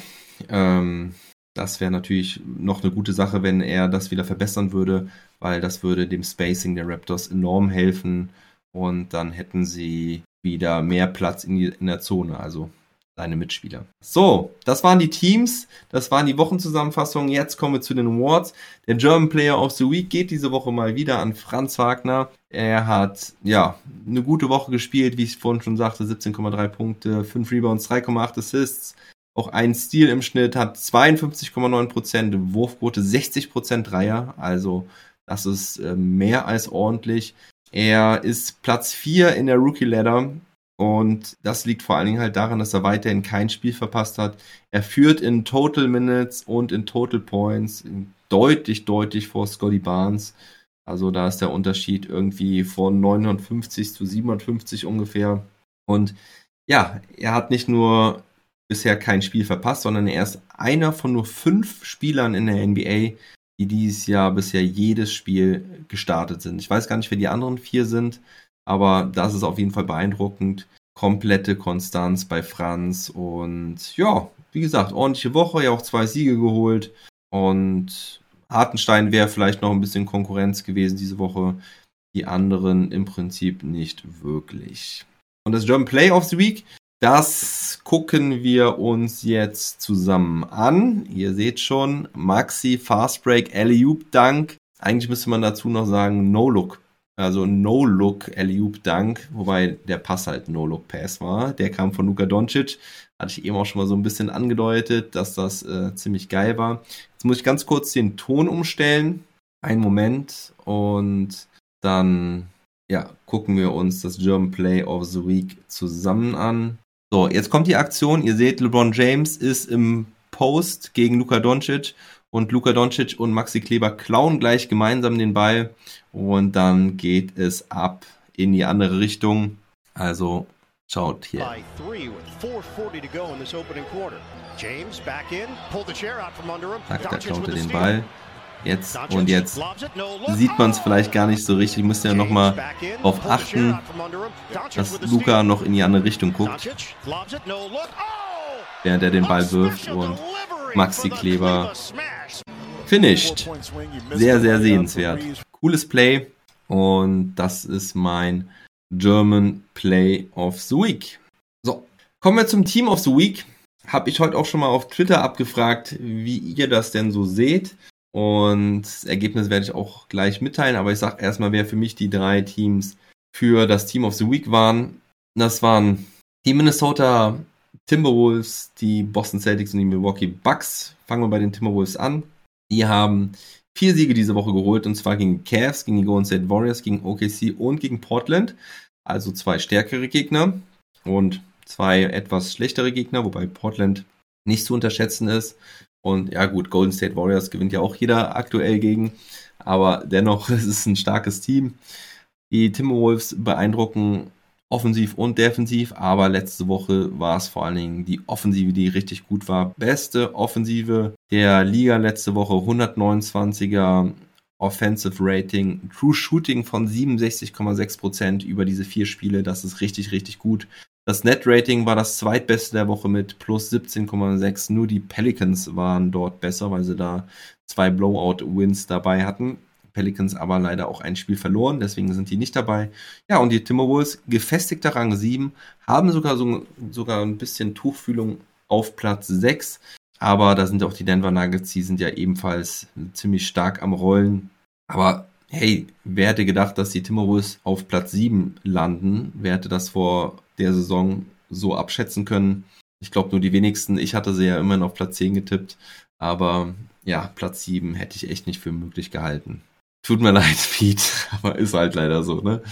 ähm, das wäre natürlich noch eine gute Sache, wenn er das wieder verbessern würde, weil das würde dem Spacing der Raptors enorm helfen und dann hätten sie wieder mehr Platz in, die, in der Zone, also seine Mitspieler. So, das waren die Teams, das waren die Wochenzusammenfassungen. Jetzt kommen wir zu den Awards. Der German Player of the Week geht diese Woche mal wieder an Franz Wagner. Er hat ja eine gute Woche gespielt, wie ich vorhin schon sagte, 17,3 Punkte, 5 Rebounds, 3,8 Assists, auch ein Stil im Schnitt, hat 52,9%, Wurfquote 60% Dreier, also das ist äh, mehr als ordentlich. Er ist Platz 4 in der Rookie Ladder und das liegt vor allen Dingen halt daran, dass er weiterhin kein Spiel verpasst hat. Er führt in Total Minutes und in Total Points deutlich, deutlich vor Scotty Barnes. Also da ist der Unterschied irgendwie von 950 zu 750 ungefähr. Und ja, er hat nicht nur bisher kein Spiel verpasst, sondern er ist einer von nur fünf Spielern in der NBA, die dieses Jahr bisher jedes Spiel gestartet sind. Ich weiß gar nicht, wer die anderen vier sind, aber das ist auf jeden Fall beeindruckend. Komplette Konstanz bei Franz und ja, wie gesagt, ordentliche Woche, ja auch zwei Siege geholt und Hartenstein wäre vielleicht noch ein bisschen Konkurrenz gewesen diese Woche. Die anderen im Prinzip nicht wirklich. Und das German Play of the Week das gucken wir uns jetzt zusammen an. Ihr seht schon, Maxi, Fast Break, Alley-Oop Dunk. Eigentlich müsste man dazu noch sagen No-Look. Also No-Look Alley-Oop Dunk, wobei der Pass halt No-Look Pass war. Der kam von Luka Doncic. Hatte ich eben auch schon mal so ein bisschen angedeutet, dass das äh, ziemlich geil war. Jetzt muss ich ganz kurz den Ton umstellen. Einen Moment und dann ja, gucken wir uns das German Play of the Week zusammen an. So, jetzt kommt die Aktion. Ihr seht, LeBron James ist im Post gegen Luka Doncic und Luka Doncic und Maxi Kleber klauen gleich gemeinsam den Ball. Und dann geht es ab in die andere Richtung. Also schaut hier. Zack, da klaut er den Ball. Jetzt und jetzt sieht man es vielleicht gar nicht so richtig. Ich müsste ja nochmal darauf achten, dass Luca noch in die andere Richtung guckt, während er den Ball wirft und Maxi Kleber finished. Sehr, sehr sehenswert. Cooles Play und das ist mein German Play of the Week. So, kommen wir zum Team of the Week. habe ich heute auch schon mal auf Twitter abgefragt, wie ihr das denn so seht. Und das Ergebnis werde ich auch gleich mitteilen, aber ich sage erstmal, wer für mich die drei Teams für das Team of the Week waren. Das waren die Minnesota Timberwolves, die Boston Celtics und die Milwaukee Bucks. Fangen wir bei den Timberwolves an. Die haben vier Siege diese Woche geholt und zwar gegen Cavs, gegen die Golden State Warriors, gegen OKC und gegen Portland. Also zwei stärkere Gegner und zwei etwas schlechtere Gegner, wobei Portland nicht zu unterschätzen ist. Und ja gut, Golden State Warriors gewinnt ja auch jeder aktuell gegen, aber dennoch es ist ein starkes Team. Die Timberwolves beeindrucken offensiv und defensiv, aber letzte Woche war es vor allen Dingen die Offensive, die richtig gut war. Beste Offensive der Liga letzte Woche, 129er Offensive Rating, True Shooting von 67,6% über diese vier Spiele. Das ist richtig, richtig gut. Das Net Rating war das zweitbeste der Woche mit plus 17,6. Nur die Pelicans waren dort besser, weil sie da zwei Blowout-Wins dabei hatten. Pelicans aber leider auch ein Spiel verloren, deswegen sind die nicht dabei. Ja, und die Timberwolves, gefestigter Rang 7, haben sogar, so, sogar ein bisschen Tuchfühlung auf Platz 6. Aber da sind auch die Denver Nuggets, die sind ja ebenfalls ziemlich stark am Rollen. Aber hey, wer hätte gedacht, dass die Timberwolves auf Platz 7 landen? Wer hätte das vor der Saison so abschätzen können? Ich glaube nur die wenigsten. Ich hatte sie ja immerhin auf Platz 10 getippt. Aber ja, Platz 7 hätte ich echt nicht für möglich gehalten. Tut mir leid, Pete, aber ist halt leider so, ne?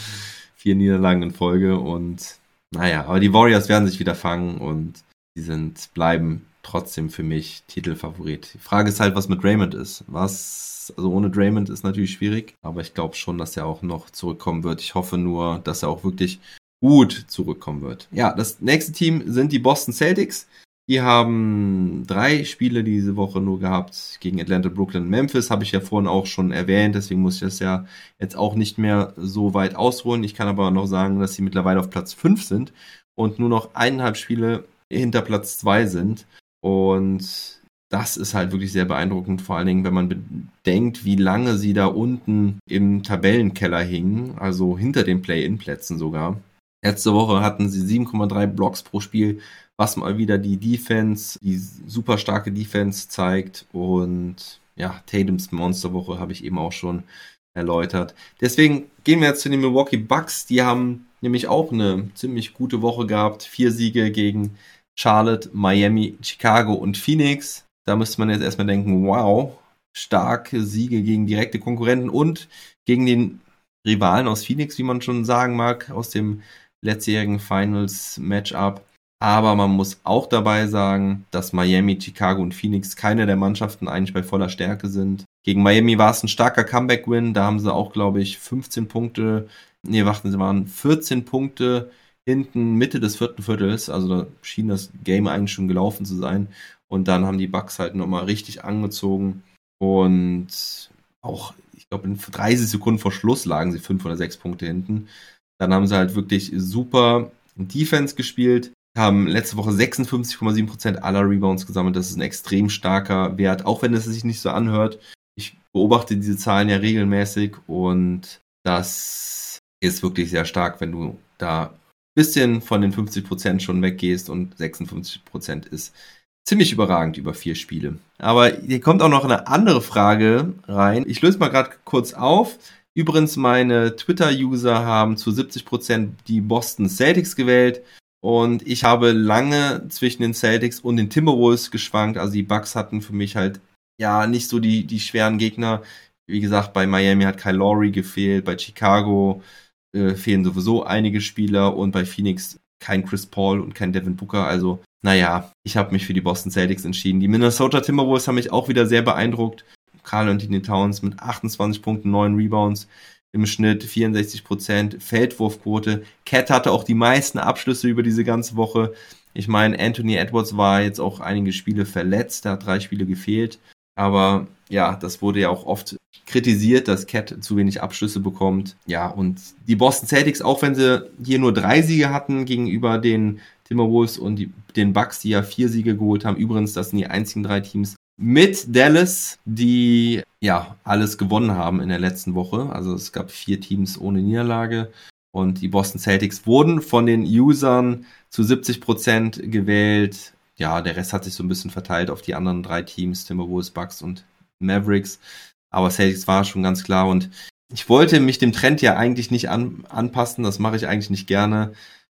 Vier Niederlagen in Folge und naja, aber die Warriors werden sich wieder fangen und die sind, bleiben trotzdem für mich Titelfavorit. Die Frage ist halt, was mit Draymond ist. Was, also ohne Draymond ist natürlich schwierig, aber ich glaube schon, dass er auch noch zurückkommen wird. Ich hoffe nur, dass er auch wirklich gut zurückkommen wird. Ja, das nächste Team sind die Boston Celtics. Die haben drei Spiele diese Woche nur gehabt gegen Atlanta, Brooklyn, Memphis. Habe ich ja vorhin auch schon erwähnt. Deswegen muss ich das ja jetzt auch nicht mehr so weit ausholen. Ich kann aber noch sagen, dass sie mittlerweile auf Platz 5 sind und nur noch eineinhalb Spiele hinter Platz 2 sind. Und das ist halt wirklich sehr beeindruckend, vor allen Dingen, wenn man bedenkt, wie lange sie da unten im Tabellenkeller hingen, also hinter den Play-In-Plätzen sogar. Letzte Woche hatten sie 7,3 Blocks pro Spiel, was mal wieder die Defense, die super starke Defense zeigt. Und ja, Tatums Monsterwoche habe ich eben auch schon erläutert. Deswegen gehen wir jetzt zu den Milwaukee Bucks. Die haben nämlich auch eine ziemlich gute Woche gehabt. Vier Siege gegen Charlotte, Miami, Chicago und Phoenix. Da müsste man jetzt erstmal denken, wow, starke Siege gegen direkte Konkurrenten und gegen den Rivalen aus Phoenix, wie man schon sagen mag, aus dem letztjährigen Finals Matchup. Aber man muss auch dabei sagen, dass Miami, Chicago und Phoenix keine der Mannschaften eigentlich bei voller Stärke sind. Gegen Miami war es ein starker Comeback-Win. Da haben sie auch, glaube ich, 15 Punkte. Nee, warten sie waren 14 Punkte hinten Mitte des vierten Viertels. Also da schien das Game eigentlich schon gelaufen zu sein. Und dann haben die Bucks halt nochmal richtig angezogen. Und auch, ich glaube, in 30 Sekunden vor Schluss lagen sie 5 oder 6 Punkte hinten. Dann haben sie halt wirklich super Defense gespielt haben letzte Woche 56,7% aller Rebounds gesammelt. Das ist ein extrem starker Wert, auch wenn es sich nicht so anhört. Ich beobachte diese Zahlen ja regelmäßig und das ist wirklich sehr stark, wenn du da ein bisschen von den 50% schon weggehst und 56% ist ziemlich überragend über vier Spiele. Aber hier kommt auch noch eine andere Frage rein. Ich löse mal gerade kurz auf. Übrigens, meine Twitter-User haben zu 70% die Boston Celtics gewählt. Und ich habe lange zwischen den Celtics und den Timberwolves geschwankt. Also die Bucks hatten für mich halt ja nicht so die, die schweren Gegner. Wie gesagt, bei Miami hat Kyle Lowry gefehlt, bei Chicago äh, fehlen sowieso einige Spieler und bei Phoenix kein Chris Paul und kein Devin Booker. Also, naja, ich habe mich für die Boston Celtics entschieden. Die Minnesota Timberwolves haben mich auch wieder sehr beeindruckt. Carl Anthony Towns mit 28 Punkten, 9 Rebounds im Schnitt 64 Prozent Feldwurfquote. Cat hatte auch die meisten Abschlüsse über diese ganze Woche. Ich meine, Anthony Edwards war jetzt auch einige Spiele verletzt, er hat drei Spiele gefehlt. Aber ja, das wurde ja auch oft kritisiert, dass Cat zu wenig Abschlüsse bekommt. Ja, und die Boston Celtics, auch wenn sie hier nur drei Siege hatten gegenüber den Timberwolves und die, den Bucks, die ja vier Siege geholt haben. Übrigens, das sind die einzigen drei Teams, mit Dallas, die ja alles gewonnen haben in der letzten Woche. Also es gab vier Teams ohne Niederlage und die Boston Celtics wurden von den Usern zu 70 Prozent gewählt. ja, der Rest hat sich so ein bisschen verteilt auf die anderen drei Teams, Timberwolves, Bucks und Mavericks. Aber Celtics war schon ganz klar und ich wollte mich dem Trend ja eigentlich nicht an, anpassen, das mache ich eigentlich nicht gerne,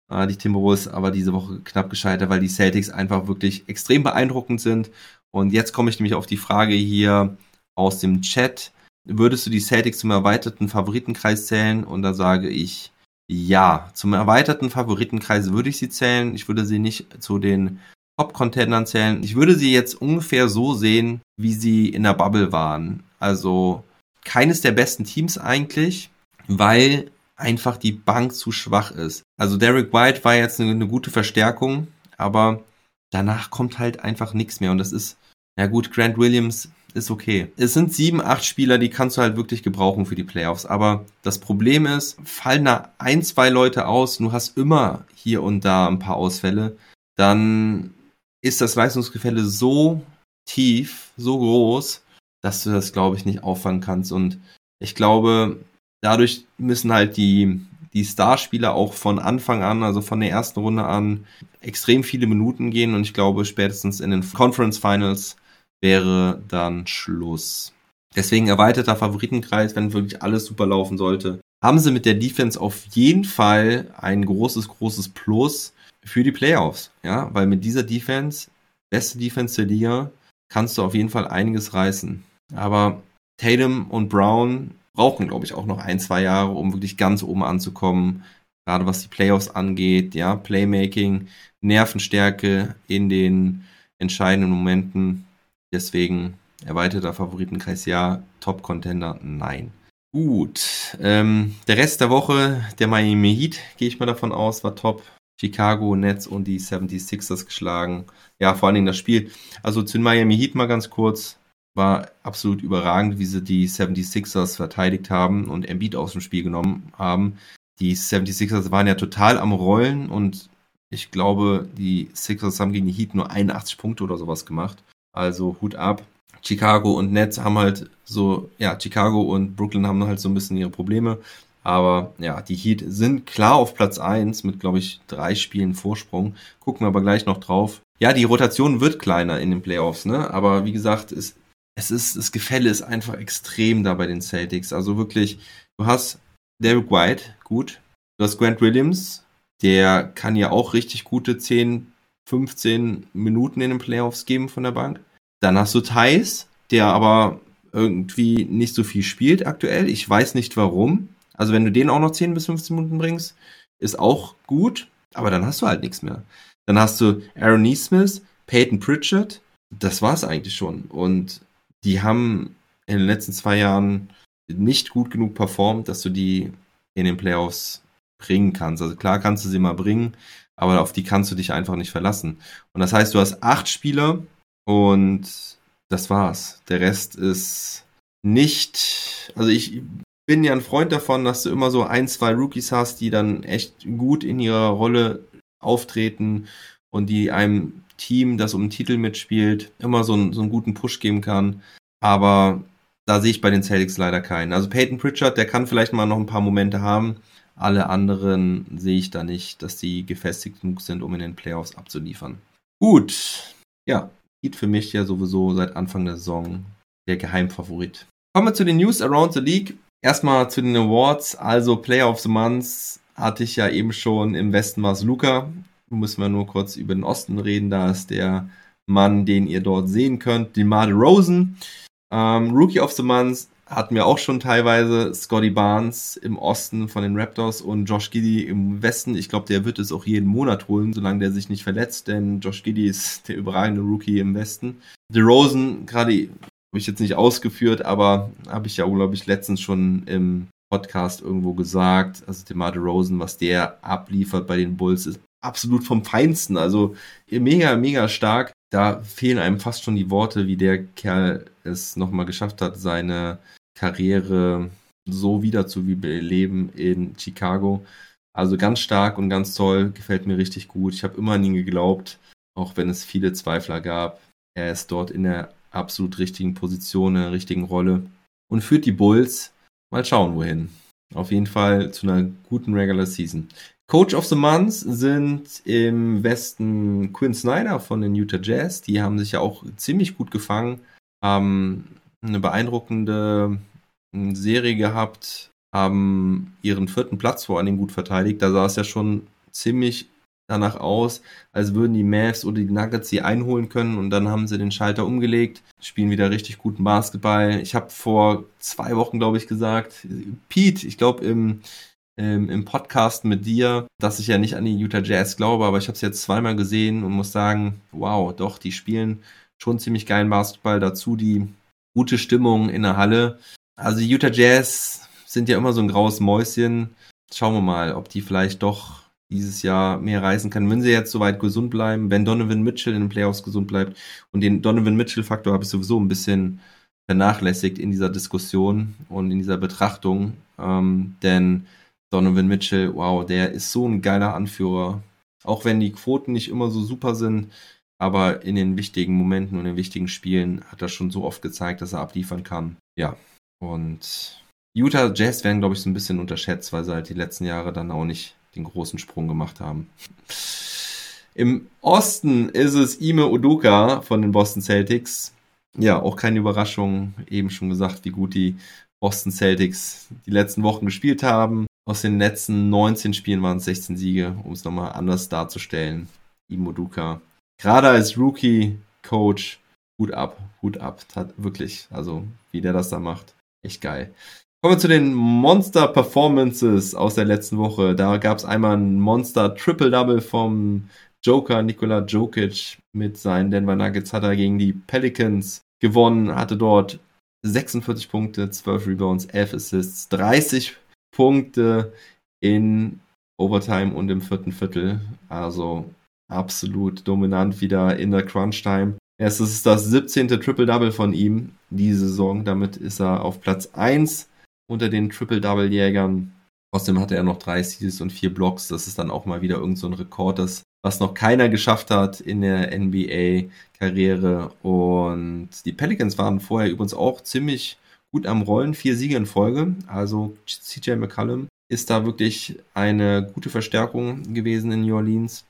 äh, die Timberwolves, aber diese Woche knapp gescheitert, weil die Celtics einfach wirklich extrem beeindruckend sind. Und jetzt komme ich nämlich auf die Frage hier aus dem Chat. Würdest du die Celtics zum erweiterten Favoritenkreis zählen? Und da sage ich ja. Zum erweiterten Favoritenkreis würde ich sie zählen. Ich würde sie nicht zu den Top-Contendern zählen. Ich würde sie jetzt ungefähr so sehen, wie sie in der Bubble waren. Also keines der besten Teams eigentlich, weil einfach die Bank zu schwach ist. Also Derek White war jetzt eine, eine gute Verstärkung, aber danach kommt halt einfach nichts mehr. Und das ist, ja gut, Grant Williams ist okay. Es sind sieben, acht Spieler, die kannst du halt wirklich gebrauchen für die Playoffs. Aber das Problem ist, fallen da ein, zwei Leute aus, du hast immer hier und da ein paar Ausfälle, dann ist das Leistungsgefälle so tief, so groß, dass du das, glaube ich, nicht auffangen kannst. Und ich glaube, dadurch müssen halt die, die Starspieler auch von Anfang an, also von der ersten Runde an, extrem viele Minuten gehen. Und ich glaube, spätestens in den Conference Finals wäre dann Schluss. Deswegen erweiterter Favoritenkreis, wenn wirklich alles super laufen sollte. Haben sie mit der Defense auf jeden Fall ein großes, großes Plus für die Playoffs. Ja, weil mit dieser Defense, beste Defense der Liga, kannst du auf jeden Fall einiges reißen. Aber Tatum und Brown brauchen, glaube ich, auch noch ein, zwei Jahre, um wirklich ganz oben anzukommen. Gerade was die Playoffs angeht, ja, Playmaking, Nervenstärke in den entscheidenden Momenten. Deswegen erweiterter Favoritenkreis ja, Top-Contender nein. Gut, ähm, der Rest der Woche, der Miami Heat, gehe ich mal davon aus, war top. Chicago Nets und die 76ers geschlagen. Ja, vor allen Dingen das Spiel. Also zu Miami Heat mal ganz kurz. War absolut überragend, wie sie die 76ers verteidigt haben und Embiid aus dem Spiel genommen haben. Die 76ers waren ja total am Rollen und ich glaube, die Sixers haben gegen die Heat nur 81 Punkte oder sowas gemacht. Also Hut ab. Chicago und Nets haben halt so, ja, Chicago und Brooklyn haben halt so ein bisschen ihre Probleme. Aber ja, die Heat sind klar auf Platz 1 mit, glaube ich, drei Spielen Vorsprung. Gucken wir aber gleich noch drauf. Ja, die Rotation wird kleiner in den Playoffs, ne? Aber wie gesagt, es, es ist, das Gefälle ist einfach extrem da bei den Celtics. Also wirklich, du hast Derek White, gut. Du hast Grant Williams, der kann ja auch richtig gute 10, 15 Minuten in den Playoffs geben von der Bank. Dann hast du Thais, der aber irgendwie nicht so viel spielt aktuell. Ich weiß nicht warum. Also wenn du den auch noch 10 bis 15 Minuten bringst, ist auch gut, aber dann hast du halt nichts mehr. Dann hast du Aaron Neesmith, Peyton Pritchard, das war's eigentlich schon. Und die haben in den letzten zwei Jahren nicht gut genug performt, dass du die in den Playoffs bringen kannst. Also klar kannst du sie mal bringen, aber auf die kannst du dich einfach nicht verlassen. Und das heißt, du hast acht Spieler und das war's. Der Rest ist nicht, also ich bin ja ein Freund davon, dass du immer so ein, zwei Rookies hast, die dann echt gut in ihrer Rolle auftreten und die einem Team, das um den Titel mitspielt, immer so einen, so einen guten Push geben kann. Aber da sehe ich bei den Celtics leider keinen. Also Peyton Pritchard, der kann vielleicht mal noch ein paar Momente haben, alle anderen sehe ich da nicht, dass die gefestigt genug sind, um in den Playoffs abzuliefern. Gut. Ja, geht für mich ja sowieso seit Anfang der Saison der Geheimfavorit. Kommen wir zu den News around the League. Erstmal zu den Awards. Also Player of the Month hatte ich ja eben schon. Im Westen war es Luca. Müssen wir nur kurz über den Osten reden. Da ist der Mann, den ihr dort sehen könnt, DeMar Rosen. Ähm, Rookie of the Month hatten wir auch schon teilweise Scotty Barnes im Osten von den Raptors und Josh Giddy im Westen. Ich glaube, der wird es auch jeden Monat holen, solange der sich nicht verletzt, denn Josh Giddy ist der überragende Rookie im Westen. DeRozan, gerade habe ich jetzt nicht ausgeführt, aber habe ich ja, glaube ich, letztens schon im Podcast irgendwo gesagt. Also DeMar DeRozan, was der abliefert bei den Bulls, ist absolut vom Feinsten. Also mega, mega stark. Da fehlen einem fast schon die Worte, wie der Kerl es nochmal geschafft hat, seine Karriere so wieder zu beleben in Chicago. Also ganz stark und ganz toll, gefällt mir richtig gut. Ich habe immer an ihn geglaubt, auch wenn es viele Zweifler gab. Er ist dort in der absolut richtigen Position, in der richtigen Rolle und führt die Bulls. Mal schauen, wohin. Auf jeden Fall zu einer guten Regular Season. Coach of the Month sind im Westen Quinn Snyder von den Utah Jazz. Die haben sich ja auch ziemlich gut gefangen, haben eine beeindruckende Serie gehabt, haben ihren vierten Platz vor allem gut verteidigt. Da sah es ja schon ziemlich danach aus, als würden die Mavs oder die Nuggets sie einholen können und dann haben sie den Schalter umgelegt, spielen wieder richtig guten Basketball. Ich habe vor zwei Wochen, glaube ich, gesagt, Pete, ich glaube im, im, im Podcast mit dir, dass ich ja nicht an die Utah Jazz glaube, aber ich habe es jetzt zweimal gesehen und muss sagen, wow, doch, die spielen schon ziemlich geilen Basketball. Dazu die gute Stimmung in der Halle. Also die Utah Jazz sind ja immer so ein graues Mäuschen. Schauen wir mal, ob die vielleicht doch dieses Jahr mehr reisen kann, wenn sie jetzt soweit gesund bleiben, wenn Donovan Mitchell in den Playoffs gesund bleibt. Und den Donovan Mitchell-Faktor habe ich sowieso ein bisschen vernachlässigt in dieser Diskussion und in dieser Betrachtung. Ähm, denn Donovan Mitchell, wow, der ist so ein geiler Anführer. Auch wenn die Quoten nicht immer so super sind, aber in den wichtigen Momenten und in den wichtigen Spielen hat er schon so oft gezeigt, dass er abliefern kann. Ja, und Utah Jazz werden, glaube ich, so ein bisschen unterschätzt, weil sie halt die letzten Jahre dann auch nicht den großen Sprung gemacht haben. Im Osten ist es Ime Udoka von den Boston Celtics. Ja, auch keine Überraschung. Eben schon gesagt, wie gut die Boston Celtics die letzten Wochen gespielt haben. Aus den letzten 19 Spielen waren es 16 Siege, um es nochmal anders darzustellen. Ime Udoka. Gerade als Rookie-Coach, Hut ab, Hut ab. Tat, wirklich. Also, wie der das da macht. Echt geil. Kommen wir zu den Monster Performances aus der letzten Woche. Da gab es einmal ein Monster Triple Double vom Joker Nikola Jokic mit seinen Denver Nuggets hat er gegen die Pelicans gewonnen, hatte dort 46 Punkte, 12 Rebounds, 11 Assists, 30 Punkte in Overtime und im vierten Viertel. Also absolut dominant wieder in der Crunch Time. Es ist das 17. Triple Double von ihm diese Saison. Damit ist er auf Platz 1 unter den Triple-Double-Jägern. Außerdem hatte er noch drei Steals und vier Blocks. Das ist dann auch mal wieder irgend so ein Rekord, das, was noch keiner geschafft hat in der NBA-Karriere. Und die Pelicans waren vorher übrigens auch ziemlich gut am Rollen. Vier Siege in Folge. Also CJ McCallum ist da wirklich eine gute Verstärkung gewesen in New Orleans.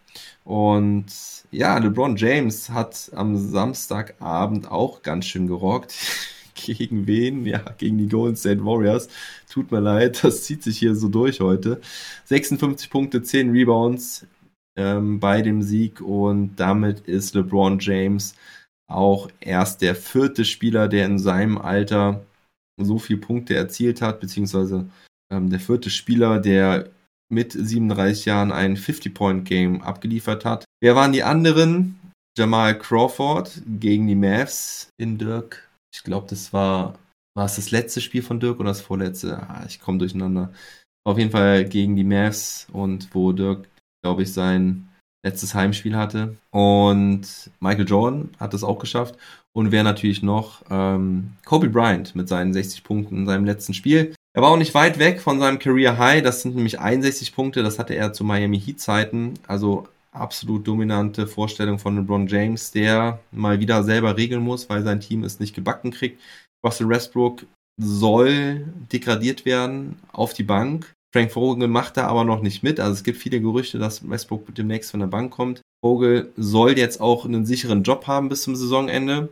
Und ja, LeBron James hat am Samstagabend auch ganz schön gerockt. Gegen wen? Ja, gegen die Golden State Warriors. Tut mir leid, das zieht sich hier so durch heute. 56 Punkte, 10 Rebounds ähm, bei dem Sieg und damit ist LeBron James auch erst der vierte Spieler, der in seinem Alter so viele Punkte erzielt hat, beziehungsweise ähm, der vierte Spieler, der mit 37 Jahren ein 50-Point-Game abgeliefert hat. Wer waren die anderen? Jamal Crawford gegen die Mavs in Dirk ich glaube, das war, war es das letzte Spiel von Dirk oder das vorletzte? Ah, ich komme durcheinander. Auf jeden Fall gegen die Mavs und wo Dirk, glaube ich, sein letztes Heimspiel hatte. Und Michael Jordan hat das auch geschafft. Und wer natürlich noch? Ähm, Kobe Bryant mit seinen 60 Punkten in seinem letzten Spiel. Er war auch nicht weit weg von seinem Career High. Das sind nämlich 61 Punkte. Das hatte er zu Miami Heat Zeiten. Also absolut dominante Vorstellung von LeBron James, der mal wieder selber regeln muss, weil sein Team es nicht gebacken kriegt. Russell Westbrook soll degradiert werden auf die Bank. Frank Vogel macht da aber noch nicht mit. Also es gibt viele Gerüchte, dass Westbrook demnächst von der Bank kommt. Vogel soll jetzt auch einen sicheren Job haben bis zum Saisonende,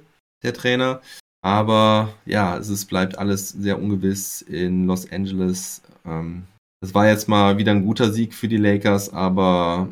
der Trainer. Aber ja, es ist, bleibt alles sehr ungewiss in Los Angeles. Ähm, war jetzt mal wieder ein guter Sieg für die Lakers, aber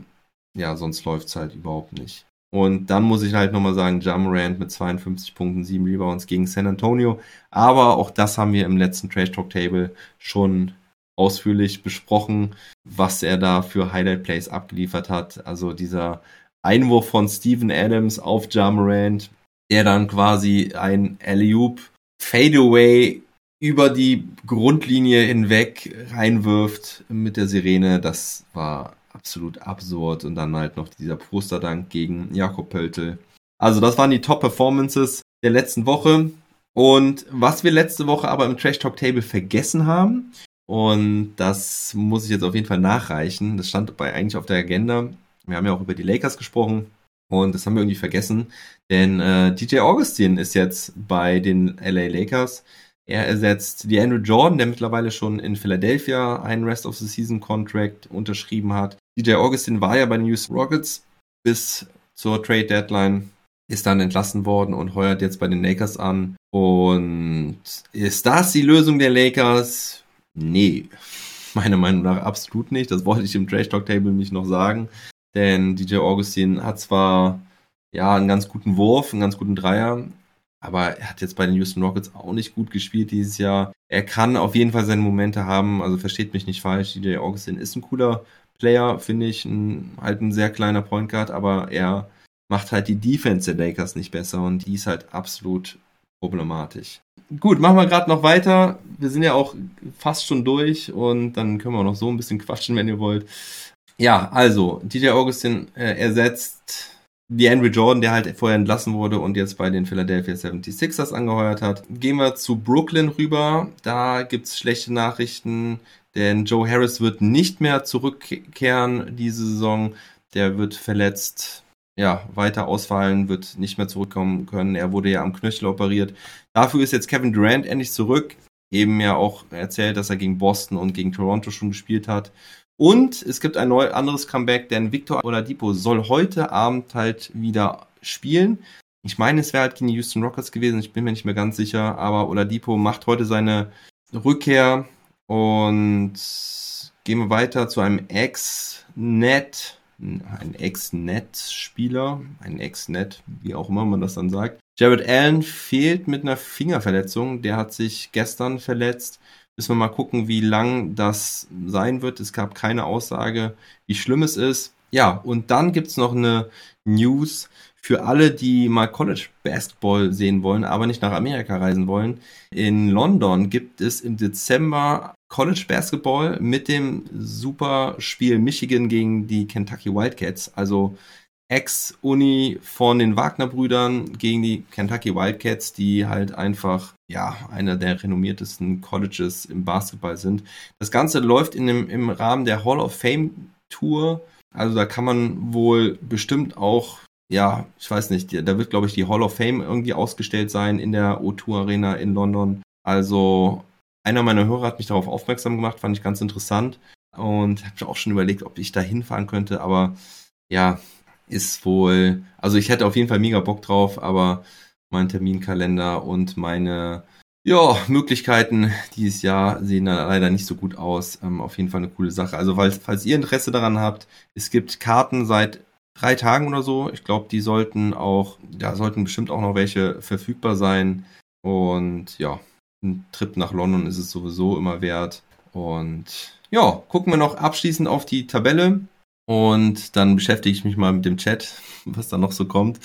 ja, sonst läuft es halt überhaupt nicht. Und dann muss ich halt nochmal sagen, Jamorant mit 52 Punkten, 7 Rebounds gegen San Antonio. Aber auch das haben wir im letzten Trash Talk Table schon ausführlich besprochen, was er da für Highlight Plays abgeliefert hat. Also dieser Einwurf von Steven Adams auf Jamorant, der dann quasi ein Alley-Oop Fadeaway über die Grundlinie hinweg reinwirft mit der Sirene, das war absolut absurd. Und dann halt noch dieser Posterdank gegen Jakob Pöltl. Also das waren die Top-Performances der letzten Woche. Und was wir letzte Woche aber im Trash Talk Table vergessen haben, und das muss ich jetzt auf jeden Fall nachreichen, das stand bei eigentlich auf der Agenda. Wir haben ja auch über die Lakers gesprochen und das haben wir irgendwie vergessen, denn äh, DJ Augustin ist jetzt bei den LA Lakers. Er ersetzt die Andrew Jordan, der mittlerweile schon in Philadelphia einen Rest of the Season Contract unterschrieben hat. DJ Augustin war ja bei den Houston Rockets bis zur Trade Deadline, ist dann entlassen worden und heuert jetzt bei den Lakers an. Und ist das die Lösung der Lakers? Nee, meiner Meinung nach absolut nicht. Das wollte ich im Trash Talk Table nicht noch sagen. Denn DJ Augustin hat zwar ja einen ganz guten Wurf, einen ganz guten Dreier, aber er hat jetzt bei den Houston Rockets auch nicht gut gespielt dieses Jahr. Er kann auf jeden Fall seine Momente haben, also versteht mich nicht falsch. DJ Augustin ist ein cooler Player, finde ich, ein, halt ein sehr kleiner Point Guard, aber er macht halt die Defense der Lakers nicht besser und die ist halt absolut problematisch. Gut, machen wir gerade noch weiter. Wir sind ja auch fast schon durch und dann können wir noch so ein bisschen quatschen, wenn ihr wollt. Ja, also, DJ Augustin äh, ersetzt die Andrew Jordan, der halt vorher entlassen wurde und jetzt bei den Philadelphia 76ers angeheuert hat. Gehen wir zu Brooklyn rüber. Da gibt's schlechte Nachrichten, denn Joe Harris wird nicht mehr zurückkehren diese Saison. Der wird verletzt, ja, weiter ausfallen, wird nicht mehr zurückkommen können. Er wurde ja am Knöchel operiert. Dafür ist jetzt Kevin Durant endlich zurück. Eben ja auch erzählt, dass er gegen Boston und gegen Toronto schon gespielt hat. Und es gibt ein neu, anderes Comeback, denn Victor Oladipo soll heute Abend halt wieder spielen. Ich meine, es wäre halt gegen die Houston Rockets gewesen, ich bin mir nicht mehr ganz sicher, aber Oladipo macht heute seine Rückkehr und gehen wir weiter zu einem Ex-Net, ein Ex-Net-Spieler, ein Ex-Net, wie auch immer man das dann sagt. Jared Allen fehlt mit einer Fingerverletzung, der hat sich gestern verletzt. Müssen wir mal gucken, wie lang das sein wird. Es gab keine Aussage, wie schlimm es ist. Ja, und dann gibt's noch eine News für alle, die mal College Basketball sehen wollen, aber nicht nach Amerika reisen wollen. In London gibt es im Dezember College Basketball mit dem Superspiel Michigan gegen die Kentucky Wildcats. Also Ex-Uni von den Wagner-Brüdern gegen die Kentucky Wildcats, die halt einfach, ja, einer der renommiertesten Colleges im Basketball sind. Das Ganze läuft in dem, im Rahmen der Hall of Fame Tour. Also da kann man wohl bestimmt auch, ja, ich weiß nicht, da wird, glaube ich, die Hall of Fame irgendwie ausgestellt sein in der O2 Arena in London. Also einer meiner Hörer hat mich darauf aufmerksam gemacht, fand ich ganz interessant und habe auch schon überlegt, ob ich da hinfahren könnte, aber ja, ist wohl, also ich hätte auf jeden Fall mega Bock drauf, aber mein Terminkalender und meine ja, Möglichkeiten dieses Jahr sehen da leider nicht so gut aus. Ähm, auf jeden Fall eine coole Sache. Also, falls, falls ihr Interesse daran habt, es gibt Karten seit drei Tagen oder so. Ich glaube, die sollten auch, da sollten bestimmt auch noch welche verfügbar sein. Und ja, ein Trip nach London ist es sowieso immer wert. Und ja, gucken wir noch abschließend auf die Tabelle. Und dann beschäftige ich mich mal mit dem Chat, was da noch so kommt.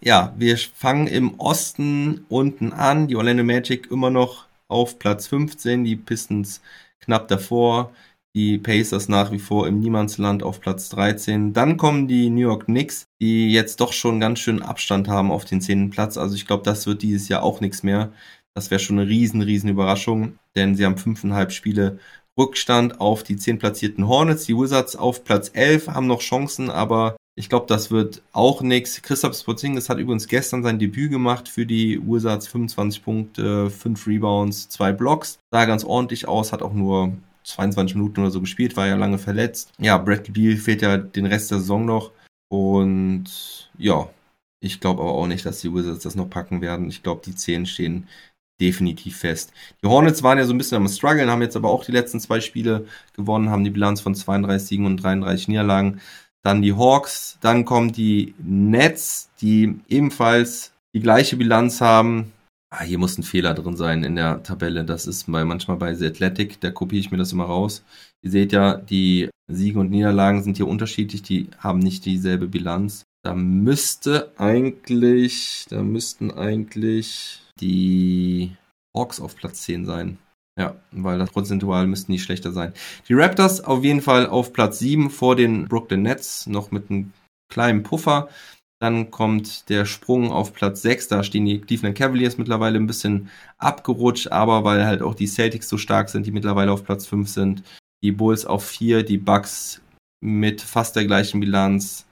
Ja, wir fangen im Osten unten an. Die Orlando Magic immer noch auf Platz 15, die Pistons knapp davor, die Pacers nach wie vor im Niemandsland auf Platz 13. Dann kommen die New York Knicks, die jetzt doch schon ganz schön Abstand haben auf den 10. Platz. Also ich glaube, das wird dieses Jahr auch nichts mehr. Das wäre schon eine riesen, riesen Überraschung, denn sie haben fünfeinhalb Spiele Rückstand auf die 10 platzierten Hornets. Die Wizards auf Platz 11 haben noch Chancen, aber ich glaube, das wird auch nichts. Christoph Sporzingis hat übrigens gestern sein Debüt gemacht für die Wizards. 25 Punkte, 5 Rebounds, 2 Blocks. Sah ganz ordentlich aus, hat auch nur 22 Minuten oder so gespielt, war ja lange verletzt. Ja, Bradley Beal fehlt ja den Rest der Saison noch. Und ja, ich glaube aber auch nicht, dass die Wizards das noch packen werden. Ich glaube, die 10 stehen definitiv fest. Die Hornets waren ja so ein bisschen am struggeln, haben jetzt aber auch die letzten zwei Spiele gewonnen, haben die Bilanz von 32 Siegen und 33 Niederlagen. Dann die Hawks, dann kommen die Nets, die ebenfalls die gleiche Bilanz haben. Ah, hier muss ein Fehler drin sein in der Tabelle. Das ist bei, manchmal bei The Athletic, da kopiere ich mir das immer raus. Ihr seht ja, die Siege und Niederlagen sind hier unterschiedlich, die haben nicht dieselbe Bilanz. Da müsste eigentlich, da müssten eigentlich die Hawks auf Platz 10 sein. Ja, weil das prozentual müssten die schlechter sein. Die Raptors auf jeden Fall auf Platz 7 vor den Brooklyn Nets, noch mit einem kleinen Puffer. Dann kommt der Sprung auf Platz 6, da stehen die Cleveland Cavaliers mittlerweile ein bisschen abgerutscht, aber weil halt auch die Celtics so stark sind, die mittlerweile auf Platz 5 sind. Die Bulls auf 4, die Bucks mit fast der gleichen Bilanz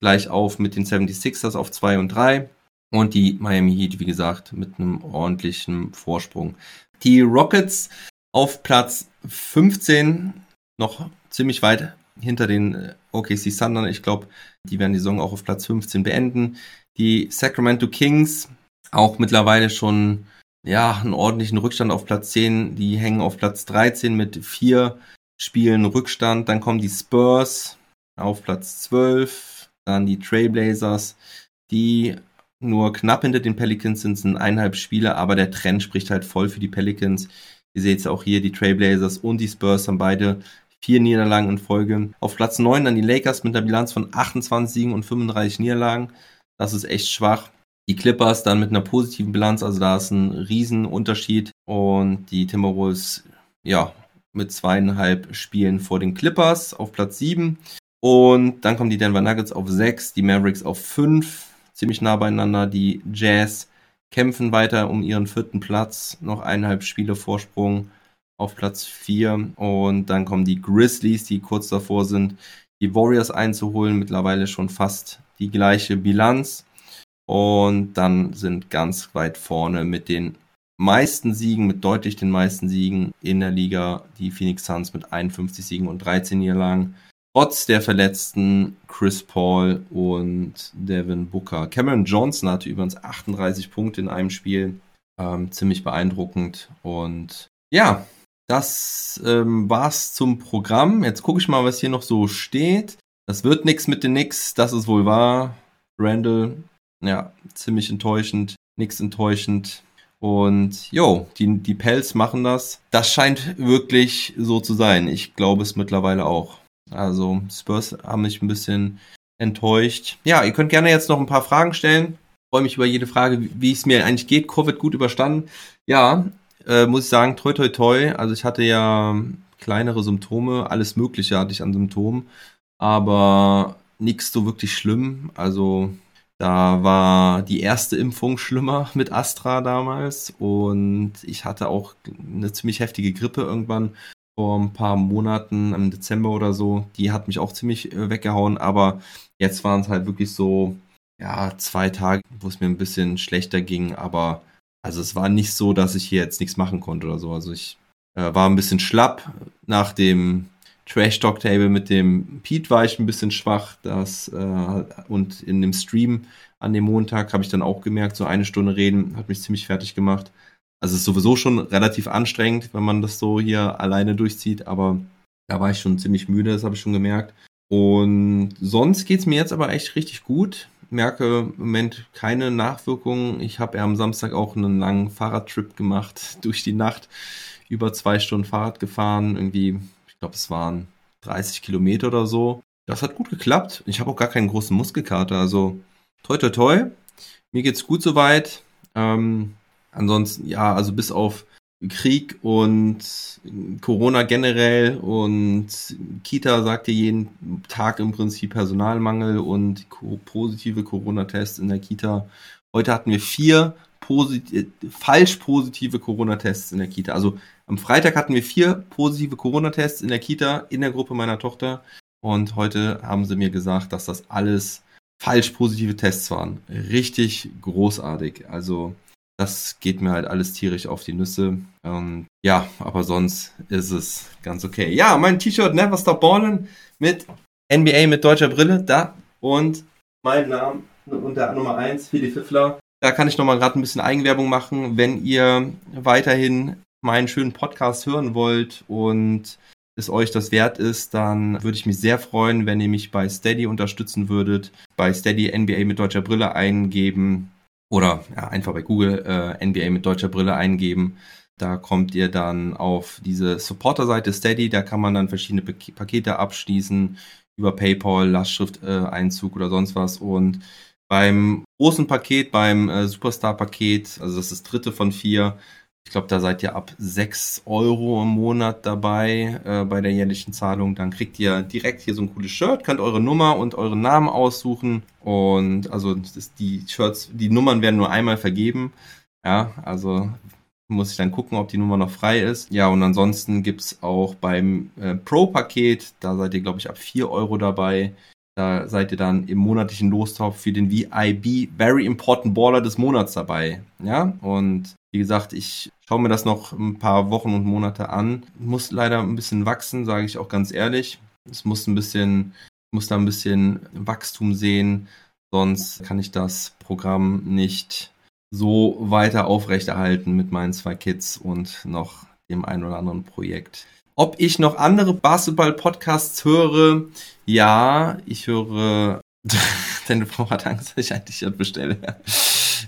gleich auf mit den 76ers auf 2 und 3 und die Miami Heat, wie gesagt, mit einem ordentlichen Vorsprung. Die Rockets auf Platz 15 noch ziemlich weit hinter den äh, OKC Thunder. Ich glaube, die werden die Saison auch auf Platz 15 beenden. Die Sacramento Kings, auch mittlerweile schon ja, einen ordentlichen Rückstand auf Platz 10. Die hängen auf Platz 13 mit vier Spielen Rückstand. Dann kommen die Spurs auf Platz 12. Dann die Trailblazers, die nur knapp hinter den Pelicans sind, sind eineinhalb Spiele, aber der Trend spricht halt voll für die Pelicans. Ihr seht es auch hier, die Trailblazers und die Spurs haben beide vier Niederlagen in Folge. Auf Platz 9 dann die Lakers mit einer Bilanz von 28 Siegen und 35 Niederlagen. Das ist echt schwach. Die Clippers dann mit einer positiven Bilanz, also da ist ein Riesenunterschied. Und die Timberwolves, ja, mit zweieinhalb Spielen vor den Clippers auf Platz 7. Und dann kommen die Denver Nuggets auf 6, die Mavericks auf 5, ziemlich nah beieinander. Die Jazz kämpfen weiter um ihren vierten Platz, noch eineinhalb Spiele Vorsprung auf Platz 4. Und dann kommen die Grizzlies, die kurz davor sind, die Warriors einzuholen, mittlerweile schon fast die gleiche Bilanz. Und dann sind ganz weit vorne mit den meisten Siegen, mit deutlich den meisten Siegen in der Liga die Phoenix Suns mit 51 Siegen und 13 Niederlagen. Trotz der Verletzten Chris Paul und Devin Booker. Cameron Johnson hatte übrigens 38 Punkte in einem Spiel. Ähm, ziemlich beeindruckend. Und ja, das ähm, war's zum Programm. Jetzt gucke ich mal, was hier noch so steht. Das wird nichts mit den Knicks, das ist wohl wahr. Randall, ja, ziemlich enttäuschend. Nix enttäuschend. Und jo, die, die Pelz machen das. Das scheint wirklich so zu sein. Ich glaube es mittlerweile auch. Also Spurs haben mich ein bisschen enttäuscht. Ja, ihr könnt gerne jetzt noch ein paar Fragen stellen. Ich freue mich über jede Frage, wie es mir eigentlich geht. Covid gut überstanden. Ja, äh, muss ich sagen, toi toi toi. Also ich hatte ja kleinere Symptome, alles Mögliche hatte ich an Symptomen, aber nichts so wirklich schlimm. Also da war die erste Impfung schlimmer mit Astra damals und ich hatte auch eine ziemlich heftige Grippe irgendwann vor ein paar Monaten, im Dezember oder so. Die hat mich auch ziemlich äh, weggehauen, aber jetzt waren es halt wirklich so, ja, zwei Tage, wo es mir ein bisschen schlechter ging, aber also es war nicht so, dass ich hier jetzt nichts machen konnte oder so. Also ich äh, war ein bisschen schlapp. Nach dem Trash Talk Table mit dem Pete war ich ein bisschen schwach. Das, äh, und in dem Stream an dem Montag habe ich dann auch gemerkt, so eine Stunde reden hat mich ziemlich fertig gemacht. Also es ist sowieso schon relativ anstrengend, wenn man das so hier alleine durchzieht, aber da war ich schon ziemlich müde, das habe ich schon gemerkt. Und sonst geht es mir jetzt aber echt richtig gut. Merke im Moment keine Nachwirkungen. Ich habe ja am Samstag auch einen langen Fahrradtrip gemacht durch die Nacht. Über zwei Stunden Fahrrad gefahren. Irgendwie, ich glaube, es waren 30 Kilometer oder so. Das hat gut geklappt. Ich habe auch gar keinen großen Muskelkater. Also toi toi toi. Mir geht's gut soweit. Ähm, ansonsten, ja, also bis auf Krieg und Corona generell und Kita sagte jeden Tag im Prinzip Personalmangel und positive Corona-Tests in der Kita. Heute hatten wir vier posit äh, falsch positive Corona-Tests in der Kita. Also am Freitag hatten wir vier positive Corona-Tests in der Kita in der Gruppe meiner Tochter und heute haben sie mir gesagt, dass das alles falsch positive Tests waren. Richtig großartig. Also das geht mir halt alles tierisch auf die Nüsse. Ähm, ja, aber sonst ist es ganz okay. Ja, mein T-Shirt Never Stop Ballin' mit NBA mit deutscher Brille da und mein Name unter Nummer 1, Philipp Pfiffler. Da kann ich nochmal gerade ein bisschen Eigenwerbung machen, wenn ihr weiterhin meinen schönen Podcast hören wollt und es euch das wert ist, dann würde ich mich sehr freuen, wenn ihr mich bei Steady unterstützen würdet. Bei Steady NBA mit deutscher Brille eingeben oder ja, einfach bei Google äh, NBA mit deutscher Brille eingeben. Da kommt ihr dann auf diese Supporter-Seite Steady, da kann man dann verschiedene Pakete abschließen über PayPal, Lastschrift-Einzug äh, oder sonst was. Und beim großen Paket, beim äh, Superstar-Paket, also das ist das dritte von vier, ich glaube, da seid ihr ab 6 Euro im Monat dabei äh, bei der jährlichen Zahlung. Dann kriegt ihr direkt hier so ein cooles Shirt, könnt eure Nummer und euren Namen aussuchen. Und also die Shirts, die Nummern werden nur einmal vergeben. Ja, also muss ich dann gucken, ob die Nummer noch frei ist. Ja, und ansonsten gibt es auch beim äh, Pro-Paket, da seid ihr, glaube ich, ab 4 Euro dabei. Da seid ihr dann im monatlichen Lostopf für den VIB Very Important Baller des Monats dabei. Ja, und wie gesagt, ich schaue mir das noch ein paar Wochen und Monate an. Muss leider ein bisschen wachsen, sage ich auch ganz ehrlich. es muss ein bisschen, muss da ein bisschen Wachstum sehen, sonst kann ich das Programm nicht so weiter aufrechterhalten mit meinen zwei Kids und noch dem ein oder anderen Projekt. Ob ich noch andere Basketball-Podcasts höre? Ja, ich höre. Deine Frau hat Angst, dass ich ein T-Shirt bestelle.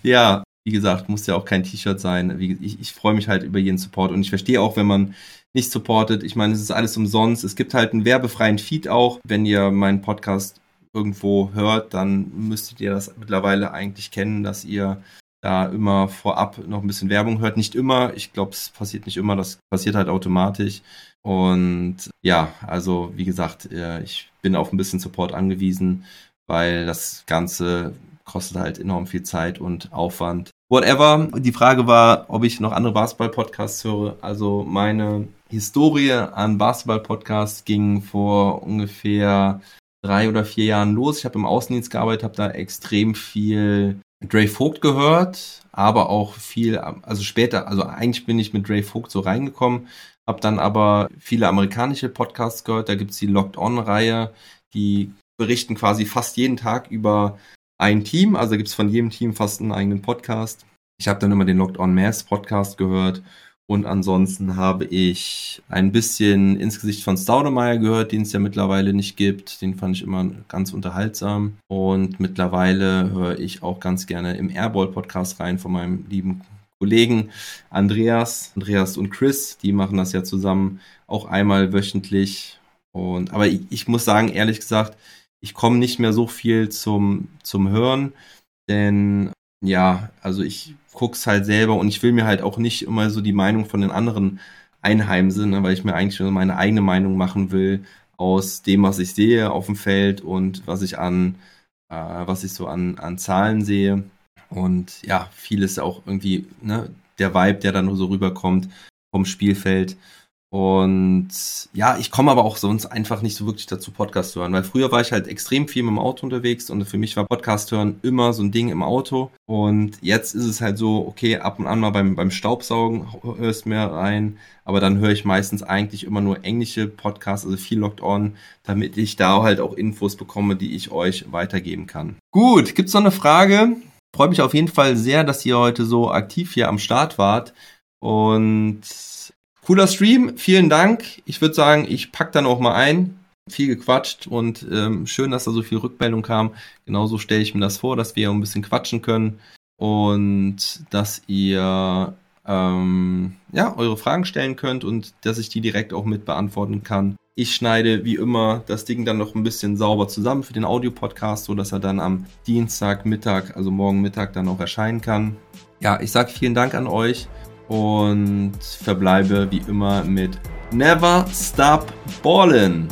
ja, wie gesagt, muss ja auch kein T-Shirt sein. Ich, ich freue mich halt über jeden Support und ich verstehe auch, wenn man nicht supportet. Ich meine, es ist alles umsonst. Es gibt halt einen werbefreien Feed auch. Wenn ihr meinen Podcast irgendwo hört, dann müsstet ihr das mittlerweile eigentlich kennen, dass ihr da immer vorab noch ein bisschen Werbung hört. Nicht immer, ich glaube, es passiert nicht immer, das passiert halt automatisch. Und ja, also wie gesagt, äh, ich bin auf ein bisschen Support angewiesen, weil das Ganze kostet halt enorm viel Zeit und Aufwand. Whatever. Die Frage war, ob ich noch andere Basketball-Podcasts höre. Also meine Historie an Basketball-Podcasts ging vor ungefähr drei oder vier Jahren los. Ich habe im Außendienst gearbeitet, habe da extrem viel Dre Vogt gehört, aber auch viel, also später, also eigentlich bin ich mit Dre Vogt so reingekommen, habe dann aber viele amerikanische Podcasts gehört. Da gibt's die Locked On-Reihe, die berichten quasi fast jeden Tag über ein Team. Also gibt's von jedem Team fast einen eigenen Podcast. Ich habe dann immer den Locked On Mass Podcast gehört und ansonsten habe ich ein bisschen ins Gesicht von Staudemeyer gehört, den es ja mittlerweile nicht gibt. Den fand ich immer ganz unterhaltsam. Und mittlerweile höre ich auch ganz gerne im Airball-Podcast rein von meinem lieben Kollegen Andreas, Andreas und Chris. Die machen das ja zusammen auch einmal wöchentlich. Und aber ich, ich muss sagen, ehrlich gesagt, ich komme nicht mehr so viel zum, zum Hören, denn ja, also ich guck's halt selber und ich will mir halt auch nicht immer so die Meinung von den anderen einheimsen, ne, weil ich mir eigentlich nur meine eigene Meinung machen will aus dem, was ich sehe auf dem Feld und was ich an, äh, was ich so an, an Zahlen sehe. Und ja, vieles auch irgendwie, ne, der Vibe, der dann nur so rüberkommt vom Spielfeld. Und ja, ich komme aber auch sonst einfach nicht so wirklich dazu, Podcast zu hören, weil früher war ich halt extrem viel mit dem Auto unterwegs und für mich war Podcast hören immer so ein Ding im Auto. Und jetzt ist es halt so, okay, ab und an mal beim, beim Staubsaugen hörst mehr rein, aber dann höre ich meistens eigentlich immer nur englische Podcasts, also viel Locked On, damit ich da halt auch Infos bekomme, die ich euch weitergeben kann. Gut, gibt's noch eine Frage? Freue mich auf jeden Fall sehr, dass ihr heute so aktiv hier am Start wart. Und Cooler Stream, vielen Dank. Ich würde sagen, ich pack dann auch mal ein. Viel gequatscht und ähm, schön, dass da so viel Rückmeldung kam. Genauso stelle ich mir das vor, dass wir ein bisschen quatschen können und dass ihr ähm, ja, eure Fragen stellen könnt und dass ich die direkt auch mit beantworten kann. Ich schneide wie immer das Ding dann noch ein bisschen sauber zusammen für den Audio-Podcast, so dass er dann am Dienstag Mittag, also morgen Mittag dann auch erscheinen kann. Ja, ich sage vielen Dank an euch und verbleibe wie immer mit Never Stop Ballin'.